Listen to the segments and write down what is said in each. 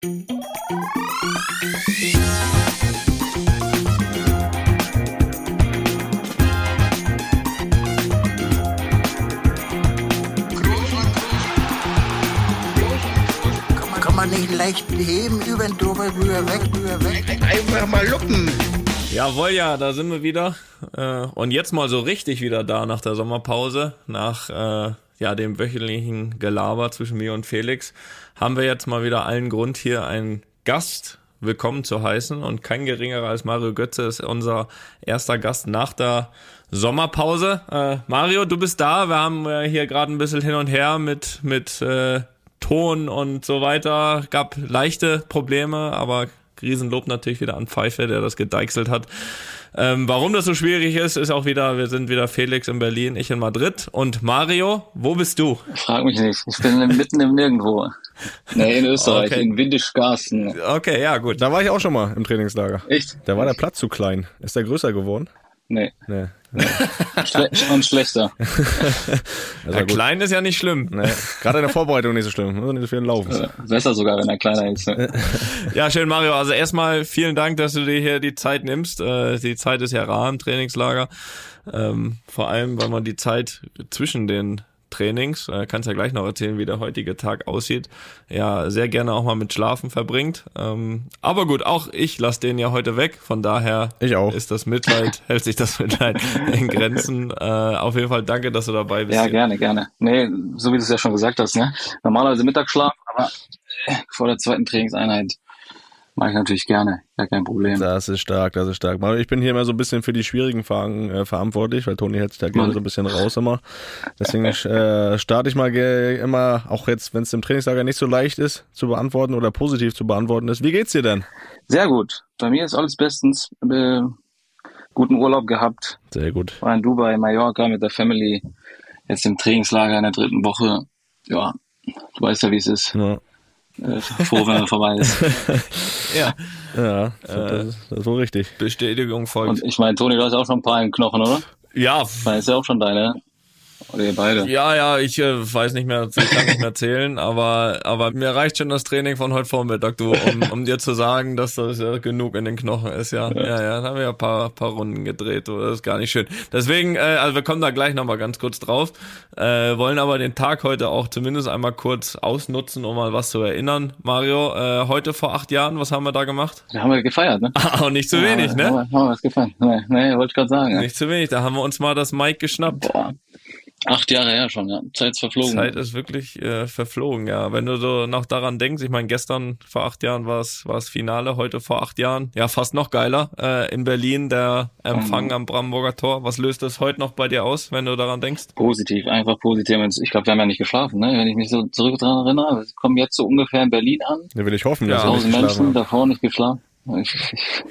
Kann man nicht leicht heben, über den drüber, rüber, weg, rüber, weg. Einfach mal luppen. Jawohl, ja, da sind wir wieder. Äh, und jetzt mal so richtig wieder da nach der Sommerpause, nach äh, ja, dem wöchentlichen Gelaber zwischen mir und Felix, haben wir jetzt mal wieder allen Grund, hier einen Gast willkommen zu heißen. Und kein geringerer als Mario Götze ist unser erster Gast nach der Sommerpause. Äh, Mario, du bist da. Wir haben äh, hier gerade ein bisschen hin und her mit, mit äh, Ton und so weiter. Gab leichte Probleme, aber Riesenlob natürlich wieder an Pfeife, der das gedeichselt hat. Ähm, warum das so schwierig ist, ist auch wieder, wir sind wieder Felix in Berlin, ich in Madrid. Und Mario, wo bist du? Frag mich nicht. Ich bin mitten im Nirgendwo. Nee, in Österreich, Okay. in Windischgarsten. Okay, ja, gut. Da war ich auch schon mal im Trainingslager. Echt? Da war der Platz zu klein. Ist der größer geworden? Nee, Nee. Schle und schlechter. Ja, klein ist ja nicht schlimm. Nee. Gerade in der Vorbereitung nicht so schlimm. Muss nicht so viel laufen. Besser sogar, wenn er kleiner ist. Ja, schön, Mario. Also erstmal vielen Dank, dass du dir hier die Zeit nimmst. Äh, die Zeit ist ja rar im Trainingslager. Ähm, vor allem, weil man die Zeit zwischen den Trainings, äh, kannst ja gleich noch erzählen, wie der heutige Tag aussieht, ja, sehr gerne auch mal mit Schlafen verbringt. Ähm, aber gut, auch ich lasse den ja heute weg. Von daher Ich auch. ist das Mitleid, hält sich das Mitleid in Grenzen. Äh, auf jeden Fall danke, dass du dabei bist. Ja, gerne, gerne. Nee, so wie du es ja schon gesagt hast, ne? Normalerweise Mittagsschlaf, aber äh, vor der zweiten Trainingseinheit mache ich natürlich gerne. Gar kein Problem. Das ist stark, das ist stark. Ich bin hier immer so ein bisschen für die schwierigen Fragen äh, verantwortlich, weil Toni hält sich da gerne so ein bisschen raus immer. Deswegen äh, starte ich mal immer, auch jetzt, wenn es im Trainingslager nicht so leicht ist zu beantworten oder positiv zu beantworten ist. Wie geht's dir denn? Sehr gut. Bei mir ist alles bestens. Äh, guten Urlaub gehabt. Sehr gut. War in Dubai, Mallorca mit der Family. Jetzt im Trainingslager in der dritten Woche. Ja, du weißt ja, wie es ist. Ja, Äh, froh, wenn er vorbei ist. Ja, ja das, ist, das ist wohl richtig. Bestätigung folgt. Und ich meine, Toni, du hast ja auch schon ein paar im Knochen, oder? ja, Das ist ja auch schon deine. Oder ihr beide. Ja, ja, ich äh, weiß nicht mehr, ich kann nicht mehr zählen, aber aber mir reicht schon das Training von heute Vormittag, du, um, um dir zu sagen, dass das ja genug in den Knochen ist, ja. Ja, ja, da haben wir ja ein paar, paar Runden gedreht, du, das ist gar nicht schön. Deswegen, äh, also wir kommen da gleich nochmal ganz kurz drauf, äh, wollen aber den Tag heute auch zumindest einmal kurz ausnutzen, um mal was zu erinnern. Mario, äh, heute vor acht Jahren, was haben wir da gemacht? Da haben wir gefeiert, ne? Auch nicht zu wenig, Haben ne? wir, haben wir was gefeiert? Nee, nee wollte ich gerade sagen. Ja. Nicht zu wenig, da haben wir uns mal das Mike geschnappt. Boah. Acht Jahre her schon, ja. Zeit ist verflogen. Zeit ist wirklich äh, verflogen, ja. Wenn du so noch daran denkst, ich meine, gestern vor acht Jahren war es war es Finale, heute vor acht Jahren, ja, fast noch geiler. Äh, in Berlin der Empfang Mhm. am Brandenburger Tor. Was löst das heute noch bei dir aus, wenn du daran denkst? Positiv, einfach positiv. Ich glaube, wir haben ja nicht geschlafen, ne? Wenn ich mich so zurück daran erinnere. Wir kommen jetzt so ungefähr in Berlin an. Da will ich hoffen, Ja, dass ihr nicht Tausend geschlafen Menschen, habt. davor nicht geschlafen. Ich, ich,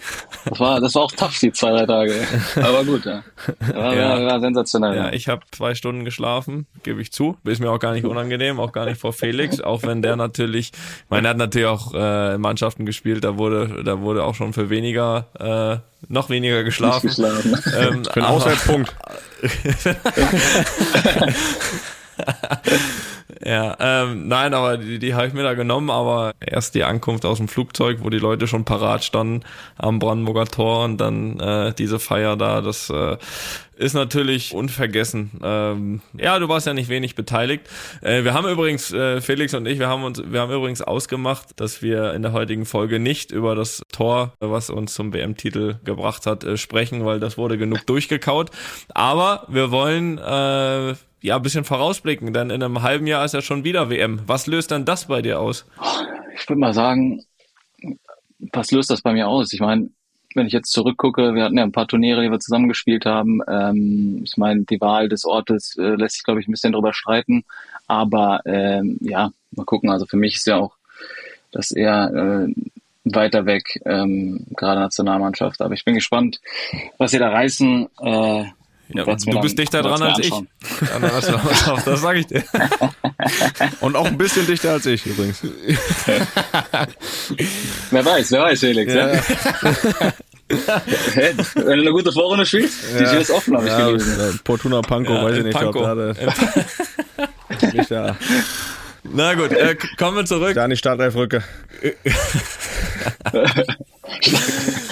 das war, das war auch tough, die zwei, drei Tage. Aber gut, ja. War, Ja. war, war sensationell. Ja, ich habe zwei Stunden geschlafen, gebe ich zu. Ist mir auch gar nicht unangenehm, auch gar nicht vor Felix, auch wenn der natürlich, ich meine, er hat natürlich auch äh, in Mannschaften gespielt, da wurde, da wurde auch schon für weniger, äh, noch weniger geschlafen. geschlafen. Ähm, Für einen Auswärtspunkt. Ja, ähm, nein, aber die, die habe ich mir da genommen, aber erst die Ankunft aus dem Flugzeug, wo die Leute schon parat standen am Brandenburger Tor und dann äh, diese Feier da, das äh, ist natürlich unvergessen. Ähm, ja, du warst ja nicht wenig beteiligt. Äh, wir haben übrigens, äh, Felix und ich, wir haben uns, wir haben übrigens ausgemacht, dass wir in der heutigen Folge nicht über das Tor, was uns zum WM-Titel gebracht hat, äh, sprechen, weil das wurde genug durchgekaut. Aber wir wollen äh, ja, ein bisschen vorausblicken, denn in einem halben Jahr ist ja schon wieder WM. Was löst denn das bei dir aus? Ich würde mal sagen, was löst das bei mir aus? Ich meine, wenn ich jetzt zurückgucke, wir hatten ja ein paar Turniere, die wir zusammengespielt haben. Ähm, ich meine, die Wahl des Ortes äh, lässt sich, glaube ich, ein bisschen drüber streiten. Aber ähm, ja, mal gucken. Also für mich ist ja auch das eher äh, weiter weg, ähm, gerade Nationalmannschaft. Aber ich bin gespannt, was sie da reißen. Äh, Ja, du dann- bist dichter dran als ich. Ja, das sage ich dir. Und auch ein bisschen dichter als ich übrigens. Wer weiß, wer weiß, Felix. Ja. Hey, Wenn du eine gute Vorrunde spielst, die Tür ist offen, habe ich Ja, gelesen. äh, Fortuna Pankow, weiß ich nicht, ob In- mich da Na gut, äh, kommen wir zurück. Da nicht Startelfrücke.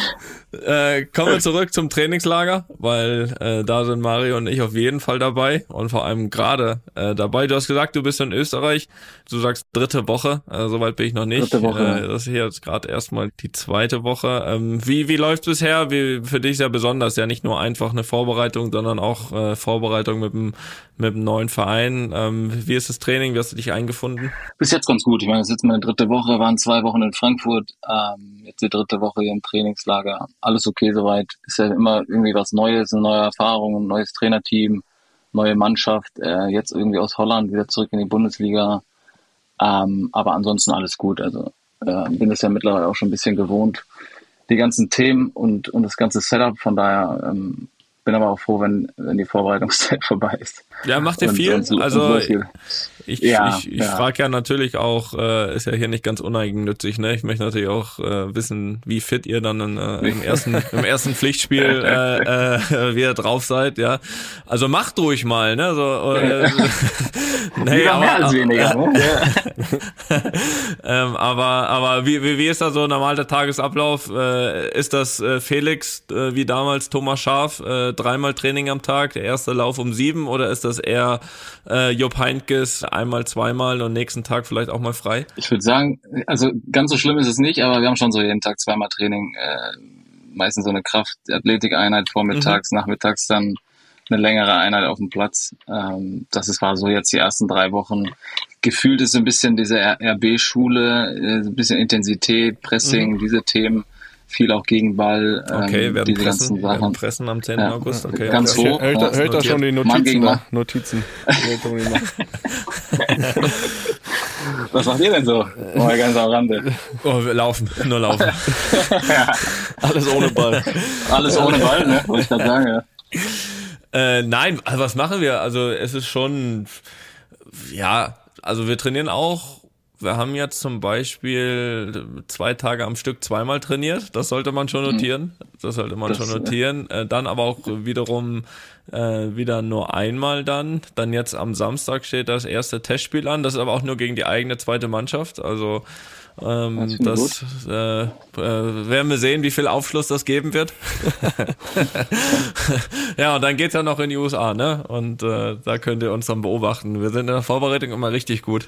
Äh, kommen wir zurück zum Trainingslager, weil äh, da sind Mario und ich auf jeden Fall dabei und vor allem gerade äh, dabei. Du hast gesagt, du bist in Österreich. Du sagst dritte Woche, äh, soweit bin ich noch nicht. Dritte Woche. Äh, das ist hier jetzt gerade erstmal die zweite Woche. Ähm, wie wie läuft bisher? Wie für dich ist ja besonders, ja nicht nur einfach eine Vorbereitung, sondern auch äh, Vorbereitung mit dem mit dem neuen Verein. Ähm, wie ist das Training? Wie hast du dich eingefunden? Bis jetzt ganz gut. Ich meine, es ist jetzt meine dritte Woche, waren zwei Wochen in Frankfurt, ähm, jetzt die dritte Woche hier im Trainingslager. Alles okay soweit. Ist ja immer irgendwie was Neues, eine neue Erfahrung, ein neues Trainerteam, neue Mannschaft. Äh, jetzt irgendwie aus Holland wieder zurück in die Bundesliga. Ähm, aber ansonsten alles gut. Also äh, bin es ja mittlerweile auch schon ein bisschen gewohnt, die ganzen Themen und, und das ganze Setup. Von daher ähm, bin aber auch froh, wenn, wenn die Vorbereitungszeit vorbei ist. Ja, macht ihr viel? und- und also losgeht. ich, Ja, ich, ich ja. frage ja natürlich auch, äh, ist ja hier nicht ganz uneigennützig, ne? Ich möchte natürlich auch äh, wissen, wie fit ihr dann in, äh, im ersten im ersten Pflichtspiel äh, äh, wieder drauf seid, ja. Also macht ruhig mal, ne? So, äh, nee, Lieber mehr als weniger. Ne? ähm, aber aber wie, wie, wie ist da so normal der Tagesablauf? Äh, ist das äh, Felix äh, wie damals Thomas Schaf äh, dreimal Training am Tag, der erste Lauf um sieben oder ist das eher äh, Jupp Heynckes einmal, zweimal und nächsten Tag vielleicht auch mal frei? Ich würde sagen, also ganz so schlimm ist es nicht, aber wir haben schon so jeden Tag zweimal Training. Äh, meistens so eine Kraft-Athletik-Einheit vormittags, nachmittags dann eine längere Einheit auf dem Platz. Ähm, das ist, war so jetzt die ersten drei Wochen. Gefühlt ist so ein bisschen diese RB-Schule, äh, ein bisschen Intensität, Pressing, diese Themen, viel auch gegen Ball, ähm, Okay, werden diese pressen, ganzen werden Sachen. pressen am 10. Ja. August. Okay, Ganz okay. hoch. Hört, Ja, hört, da schon die Notizen da? Notizen. Was macht ihr denn so? Mal ganz am Rande. Oh, wir laufen, nur laufen. Alles ohne Ball. Alles ohne Ball, ne? Wollte ich gerade sagen, ja. Äh, nein, also was machen wir? Also es ist schon, ja, also wir trainieren auch. Wir haben jetzt zum Beispiel zwei Tage am Stück zweimal trainiert. Das sollte man schon notieren. Das sollte man Das, schon notieren. Äh, dann aber auch wiederum äh, wieder nur einmal dann. Dann jetzt am Samstag steht das erste Testspiel an. Das ist aber auch nur gegen die eigene zweite Mannschaft. Also ähm, Das das äh, äh, werden wir sehen, wie viel Aufschluss das geben wird. ja, und dann geht's ja noch in die USA, ne? Und äh, da könnt ihr uns dann beobachten. Wir sind in der Vorbereitung immer richtig gut.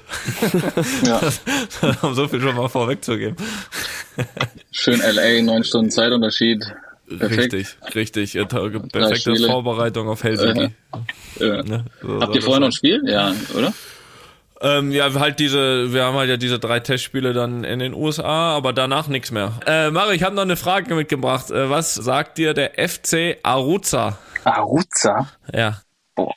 ja. um so viel schon mal vorwegzugeben. Schön LA, neun Stunden Zeitunterschied. Perfekt. Richtig, richtig. Äh, Perfekte. Vorbereitung auf Helsinki. Ja. Ne? So Habt ihr vorher noch ein Spiel? Ja, oder? Ähm, ja, halt diese, wir haben halt ja diese drei Testspiele dann in den USA, aber danach nichts mehr. Äh, Mario, ich habe noch eine Frage mitgebracht. Äh, was sagt dir der FC Aruza? Aruza? Ja, Boah.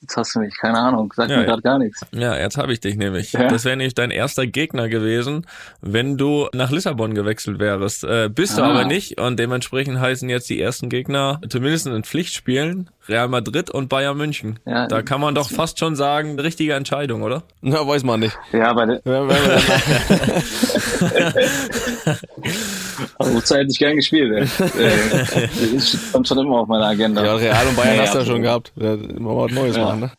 Jetzt hast du mich, keine Ahnung, sagt Ja, mir gerade gar nichts. ja, jetzt habe ich dich nämlich. Ja. Das wäre nämlich dein erster Gegner gewesen, wenn du nach Lissabon gewechselt wärst. Äh, bist du Ah. aber nicht und dementsprechend heißen jetzt die ersten Gegner, zumindest in Pflichtspielen, Real Madrid und Bayern München. Ja, da kann man doch fast schon sagen, richtige Entscheidung, oder? Na, weiß man nicht. Ja, bei der Wenn- wenn wir- Aruza hätte ich gern gespielt. Ey. Das stand schon immer auf meiner Agenda. Ja, Real und Bayern Ja, hast du ja schon gehabt. Ja, Mal was Neues Ja. machen, ne?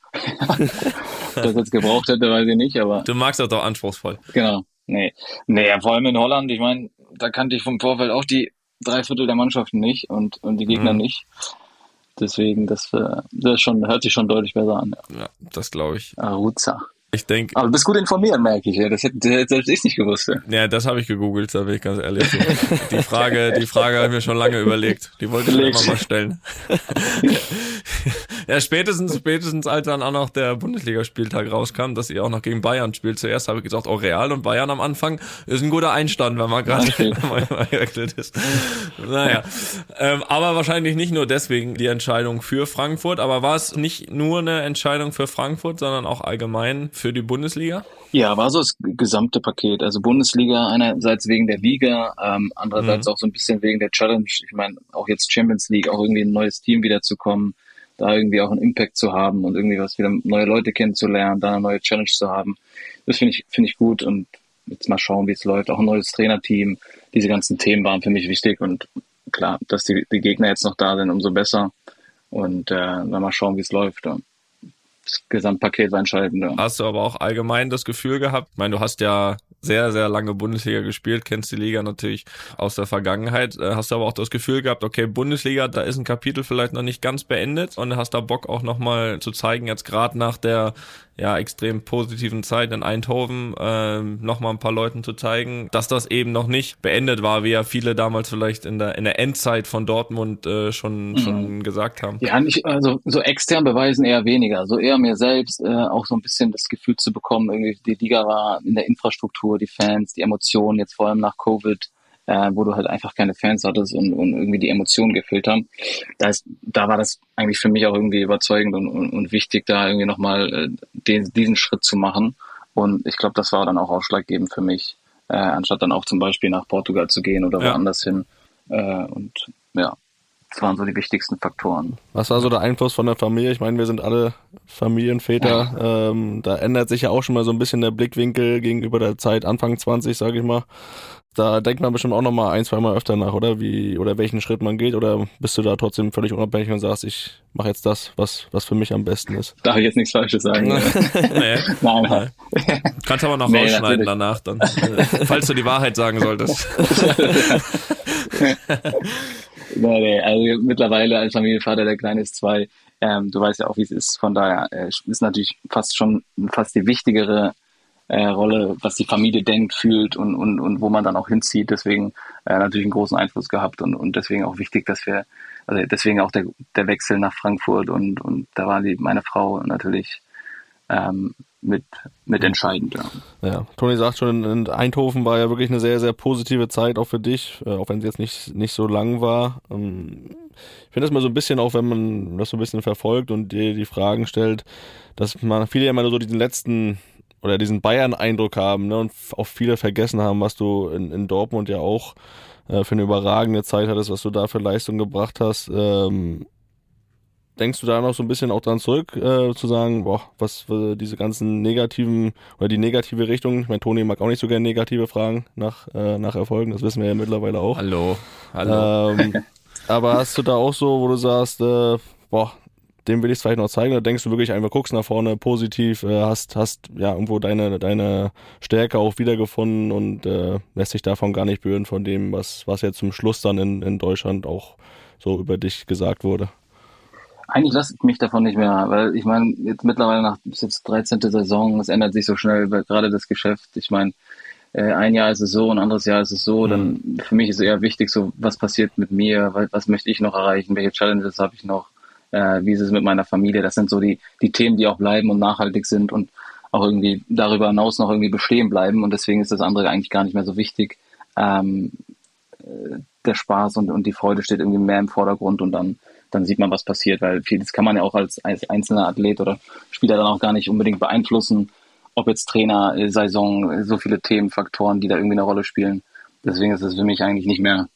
Ob das jetzt gebraucht hätte, weiß ich nicht, aber Du magst das doch anspruchsvoll. genau. Nee. Nee, vor allem in Holland, ich meine, da kannte ich vom Vorfeld auch die drei Viertel der Mannschaften nicht und, und die Gegner Mhm. nicht. Deswegen, das, äh, das schon, hört sich schon deutlich besser an. Ja. Ja, das glaube ich. Aruza. Ich denke, Aber du bist gut informiert, merke ich. Ja. Das hätte, selbst ich nicht gewusst. Ja. Das habe ich gegoogelt, da bin ich ganz ehrlich. Die Frage, die Frage habe ich mir schon lange überlegt. Die wollte ich mir immer mal stellen. ja, spätestens, spätestens als dann auch noch der Bundesligaspieltag rauskam, dass ihr auch noch gegen Bayern spielt. Zuerst habe ich gesagt, oh, Real und Bayern am Anfang ist ein guter Einstand, wenn man gerade gewechselt ist. Naja, ähm, aber wahrscheinlich nicht nur deswegen die Entscheidung für Frankfurt, aber war es nicht nur eine Entscheidung für Frankfurt, sondern auch allgemein für die Bundesliga? Ja, war so das gesamte Paket. Also Bundesliga einerseits wegen der Liga, ähm, andererseits auch so ein bisschen wegen der Challenge. Ich meine, auch jetzt Champions League, auch irgendwie ein neues Team wiederzukommen, da irgendwie auch einen Impact zu haben und irgendwie was wieder neue Leute kennenzulernen, da eine neue Challenge zu haben. Das finde ich finde ich gut und jetzt mal schauen, wie es läuft. Auch ein neues Trainerteam. Diese ganzen Themen waren für mich wichtig und klar, dass die, die Gegner jetzt noch da sind, umso besser. Und äh, dann mal schauen, wie es läuft. Ja. Das Gesamtpaket war entscheidend. Ja. Hast du aber auch allgemein das Gefühl gehabt, ich meine, du hast ja sehr, sehr lange Bundesliga gespielt, kennst die Liga natürlich aus der Vergangenheit, äh, hast du aber auch das Gefühl gehabt, okay, Bundesliga, da ist ein Kapitel vielleicht noch nicht ganz beendet und hast da Bock auch nochmal zu zeigen, jetzt gerade nach der ja extrem positiven Zeit in Eindhoven ähm, nochmal ein paar Leuten zu zeigen, dass das eben noch nicht beendet war, wie ja viele damals vielleicht in der in der Endzeit von Dortmund äh, schon mhm. schon gesagt haben. Ja, nicht also so extern beweisen eher weniger, so eher mir selbst äh, auch so ein bisschen das Gefühl zu bekommen, irgendwie die Liga war in der Infrastruktur, die Fans, die Emotionen jetzt vor allem nach Covid äh, wo du halt einfach keine Fans hattest und, und irgendwie die Emotionen gefehlt haben. Da, ist, da war das eigentlich für mich auch irgendwie überzeugend und, und, und wichtig, da irgendwie nochmal äh, den, diesen Schritt zu machen. Und ich glaube, das war dann auch ausschlaggebend für mich, äh, anstatt dann auch zum Beispiel nach Portugal zu gehen oder ja. woanders hin. Äh, und ja, das waren so die wichtigsten Faktoren. Was war so der Einfluss von der Familie? Ich meine, wir sind alle Familienväter. Ja. Ähm, da ändert sich ja auch schon mal so ein bisschen der Blickwinkel gegenüber der Zeit Anfang 20, sage ich mal. Da denkt man bestimmt auch noch mal ein, zwei Mal öfter nach, oder? Wie, oder welchen Schritt man geht, oder bist du da trotzdem völlig unabhängig und sagst, ich mache jetzt das, was, was für mich am besten ist? Darf ich jetzt nichts Falsches sagen? nee. Nein. Nein. Kannst aber noch nee, rausschneiden natürlich. danach, dann, falls du die Wahrheit sagen solltest. nee, nee, also mittlerweile als Familienvater, der Kleine ist zwei, ähm, du weißt ja auch, wie es ist, von daher äh, ist natürlich fast schon fast die wichtigere äh, Rolle, was die Familie denkt, fühlt und, und, und wo man dann auch hinzieht. Deswegen äh, natürlich einen großen Einfluss gehabt und, und deswegen auch wichtig, dass wir, also deswegen auch der, der Wechsel nach Frankfurt und, und da war die, meine Frau natürlich ähm, mit, mit entscheidend. Ja. ja, Toni sagt schon, in Eindhoven war ja wirklich eine sehr, sehr positive Zeit auch für dich, äh, auch wenn es jetzt nicht, nicht so lang war. Ähm, ich finde das mal so ein bisschen, auch wenn man das so ein bisschen verfolgt und dir die Fragen stellt, dass man viele ja immer so diesen letzten oder diesen Bayern-Eindruck haben ne, und auch viele vergessen haben, was du in, in Dortmund ja auch äh, für eine überragende Zeit hattest, was du da für Leistung gebracht hast. Ähm, denkst du da noch so ein bisschen auch dran zurück, äh, zu sagen, boah, was äh, diese ganzen negativen oder die negative Richtung, ich meine, Toni mag auch nicht so gerne negative Fragen nach, äh, nach Erfolgen, das wissen wir ja mittlerweile auch. Hallo, hallo. Ähm, aber hast du da auch so, wo du sagst, äh, boah, dem will ich es vielleicht noch zeigen, oder denkst du wirklich einfach, guckst nach vorne positiv, äh, hast, hast ja irgendwo deine, deine Stärke auch wiedergefunden und äh, lässt sich davon gar nicht berühren von dem, was, was jetzt zum Schluss dann in, in Deutschland auch so über dich gesagt wurde? Eigentlich lasse ich mich davon nicht mehr, weil ich meine, jetzt mittlerweile nach bis jetzt 13. Saison, es ändert sich so schnell, gerade das Geschäft. Ich meine, äh, ein Jahr ist es so, ein anderes Jahr ist es so. Mhm. Dann für mich ist eher wichtig, so was passiert mit mir, was möchte ich noch erreichen, welche Challenges habe ich noch, äh, wie ist es mit meiner Familie. Das sind so die, die Themen, die auch bleiben und nachhaltig sind und auch irgendwie darüber hinaus noch irgendwie bestehen bleiben. Und deswegen ist das andere eigentlich gar nicht mehr so wichtig. Ähm, äh, der Spaß und, und die Freude steht irgendwie mehr im Vordergrund und dann, dann sieht man, was passiert, weil vieles kann man ja auch als, als einzelner Athlet oder Spieler dann auch gar nicht unbedingt beeinflussen, ob jetzt Trainer, äh, Saison, so viele Themen, Faktoren, die da irgendwie eine Rolle spielen. Deswegen ist es für mich eigentlich nicht mehr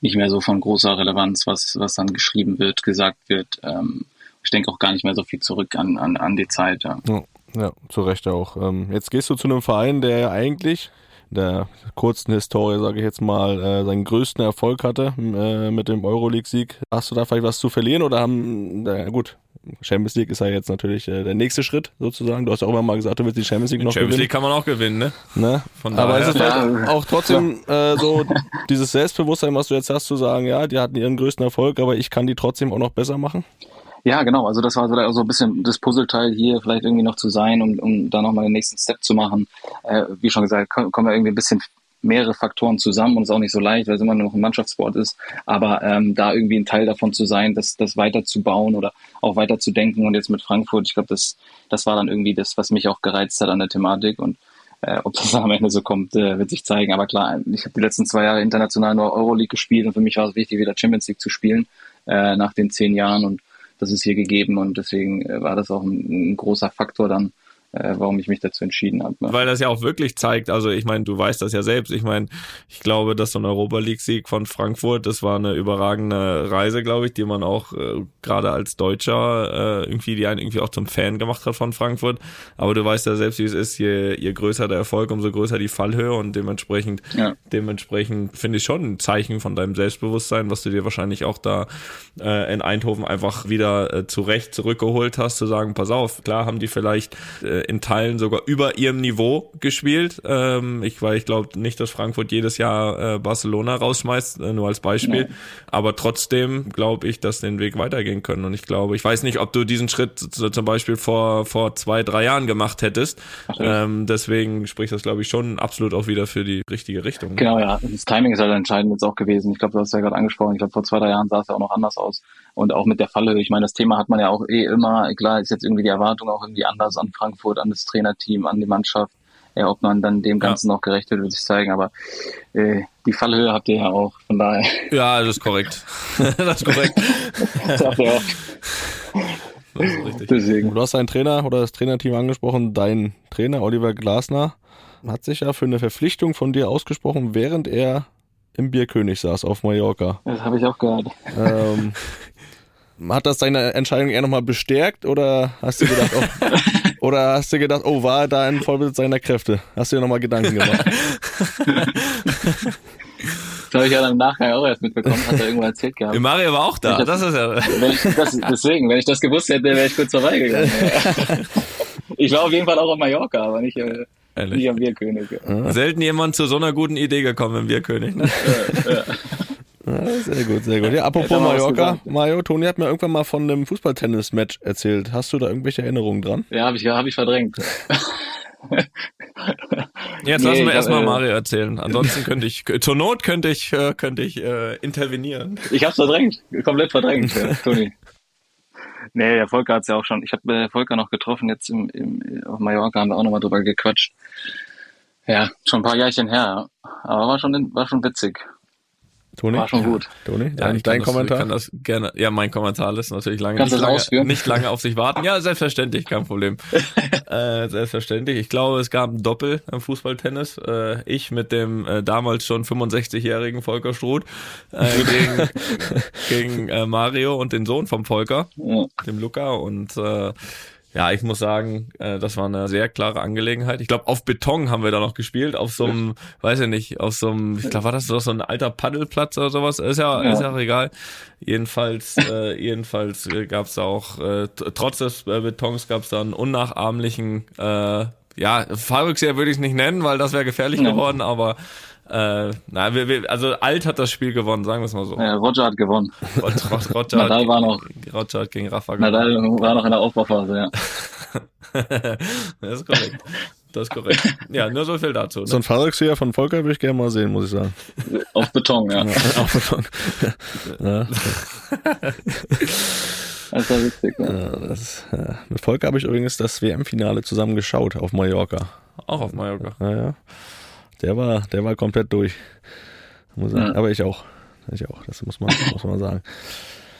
nicht mehr so von großer Relevanz, was, was dann geschrieben wird, gesagt wird. Ähm, ich denke auch gar nicht mehr so viel zurück an, an, an die Zeit. Ja. ja, ja zu Recht auch. Ähm, jetzt gehst du zu einem Verein, der ja eigentlich der kurzen Historie, sage ich jetzt mal, äh, seinen größten Erfolg hatte äh, mit dem Euroleague-Sieg. Hast du da vielleicht was zu verlieren oder haben, äh, gut, Champions League ist ja jetzt natürlich äh, der nächste Schritt sozusagen. Du hast ja auch immer mal gesagt, du willst die Champions League noch Champions gewinnen. League kann man auch gewinnen, ne? ne? Von Aber ist es halt auch trotzdem äh, so dieses Selbstbewusstsein, was du jetzt hast, zu sagen, ja, die hatten ihren größten Erfolg, aber ich kann die trotzdem auch noch besser machen? Ja, genau. Also das war so, ein bisschen das Puzzleteil hier vielleicht irgendwie noch zu sein, um, um da nochmal den nächsten Step zu machen. Äh, wie schon gesagt, kommen wir irgendwie ein bisschen mehrere Faktoren zusammen und ist auch nicht so leicht, weil es immer nur noch ein Mannschaftssport ist. Aber ähm, da irgendwie ein Teil davon zu sein, das, das weiterzubauen oder auch weiter zu denken und jetzt mit Frankfurt, ich glaube, das, das war dann irgendwie das, was mich auch gereizt hat an der Thematik und äh, ob das am Ende so kommt, äh, wird sich zeigen. Aber klar, ich habe die letzten zwei Jahre international nur Euroleague gespielt und für mich war es wichtig, wieder Champions League zu spielen äh, nach den zehn Jahren und das ist hier gegeben und deswegen äh, war das auch ein, ein großer Faktor dann äh, warum ich mich dazu entschieden habe. Weil das ja auch wirklich zeigt, also ich meine, du weißt das ja selbst, ich meine, ich glaube, dass so ein Europa League-Sieg von Frankfurt, das war eine überragende Reise, glaube ich, die man auch äh, gerade als Deutscher äh, irgendwie, die einen irgendwie auch zum Fan gemacht hat von Frankfurt. Aber du weißt ja selbst, wie es ist, je, je größer der Erfolg, umso größer die Fallhöhe und dementsprechend, ja. dementsprechend finde ich schon ein Zeichen von deinem Selbstbewusstsein, was du dir wahrscheinlich auch da äh, in Eindhoven einfach wieder äh, zurecht zurückgeholt hast, zu sagen, pass auf, klar haben die vielleicht äh, in Teilen sogar über ihrem Niveau gespielt. Ähm, ich weil ich glaube nicht, dass Frankfurt jedes Jahr äh, Barcelona rausschmeißt, äh, nur als Beispiel. Ja. Aber trotzdem glaube ich, dass den Weg weitergehen können. Und ich glaube, ich weiß nicht, ob du diesen Schritt zum Beispiel vor vor zwei drei Jahren gemacht hättest. Ähm, deswegen spricht das glaube ich schon absolut auch wieder für die richtige Richtung. Genau, ja. Das Timing ist halt entscheidend jetzt auch gewesen. Ich glaube, du hast ja gerade angesprochen. Ich glaube, vor zwei drei Jahren sah es ja auch noch anders aus. Und auch mit der Falle. Ich meine, das Thema hat man ja auch eh immer. Klar ist jetzt irgendwie die Erwartung auch irgendwie anders an Frankfurt an das Trainerteam, an die Mannschaft. Ja, ob man dann dem Ganzen ja. noch gerecht wird, würde ich sagen. Aber äh, die Fallhöhe habt ihr ja auch, von daher. Ja, das ist korrekt. das ist korrekt. das habt ihr auch. Das ist richtig. Deswegen. Du hast deinen Trainer oder das Trainerteam angesprochen. Dein Trainer Oliver Glasner hat sich ja für eine Verpflichtung von dir ausgesprochen, während er im Bierkönig saß auf Mallorca. Das habe ich auch gehört. Ähm, hat das deine Entscheidung eher nochmal bestärkt oder hast du gedacht, oh, oder hast du gedacht, oh, war er da in Vollbesitz seiner Kräfte? Hast du dir nochmal Gedanken gemacht? Das habe ich ja dann im Nachgang auch erst mitbekommen, hat er irgendwo erzählt gehabt. Mario war auch da, das, das, ist ja. Wenn ich das, deswegen, wenn ich das gewusst hätte, wäre ich kurz vorbeigegangen. ich war auf jeden Fall auch auf Mallorca, aber nicht, äh, nicht am Bierkönig. Ja. Selten jemand zu so einer guten Idee gekommen im Bierkönig. Ne? Ja, ja. Ja, sehr gut, sehr gut. Ja, apropos Mallorca, Mario, Toni hat mir irgendwann mal von einem Fußballtennis-Match erzählt. Hast du da irgendwelche Erinnerungen dran? Ja, habe ich, hab ich verdrängt. Jetzt nee, lassen wir erstmal äh, Mario erzählen. Ansonsten könnte ich, zur Not könnte ich, äh, könnte ich äh, intervenieren. Ich hab's verdrängt, komplett verdrängt, ja, Toni. Nee, der Volker hat's ja auch schon. Ich habe äh, Volker noch getroffen, jetzt im, im, auf Mallorca haben wir auch nochmal drüber gequatscht. Ja, schon ein paar Jahrchen her. Aber war schon, war schon witzig. Toni? War schon gut. Toni, dein, ja, dein das, Kommentar? Ich kann das gerne, ja, mein Kommentar lässt natürlich lange, nicht lange, nicht lange auf sich warten. Ja, selbstverständlich, kein Problem. äh, selbstverständlich. Ich glaube, es gab ein Doppel im Fußballtennis. Äh, ich mit dem äh, damals schon 65-jährigen Volker Struth äh, gegen, gegen äh, Mario und den Sohn vom Volker, ja. dem Luca und äh, ja, ich muss sagen, äh, das war eine sehr klare Angelegenheit. Ich glaube, auf Beton haben wir da noch gespielt, auf so einem, weiß ich nicht, auf so einem, ich glaube, war das so ein alter Paddelplatz oder sowas? Ist ja, ja. ist ja auch egal. Jedenfalls, äh, jedenfalls äh, gab es auch, äh, trotz des äh, Betons gab es da einen unnachahmlichen, äh, ja, Fallrückseher würde ich es nicht nennen, weil das wäre gefährlich ja. geworden, aber äh, na, wir, wir, also alt hat das Spiel gewonnen, sagen wir es mal so. Ja, Roger hat gewonnen. Roger, Roger Nadal war noch. Roger hat gegen Rafa gewonnen. Nadal war noch in der Aufbauphase, ja. das ist korrekt. Das ist korrekt. Ja, nur so viel dazu. Ne? So ein Fahrradseher von Volker würde ich gerne mal sehen, muss ich sagen. Auf Beton, ja. ja auf Beton. ja. Das war witzig, ne? Ja, das, ja. Mit Volker habe ich übrigens das WM-Finale zusammen geschaut auf Mallorca. Auch auf Mallorca. Ja, ja. Der war, der war komplett durch. Muss ja. Aber ich auch. Ich auch. Das muss man, muss man sagen.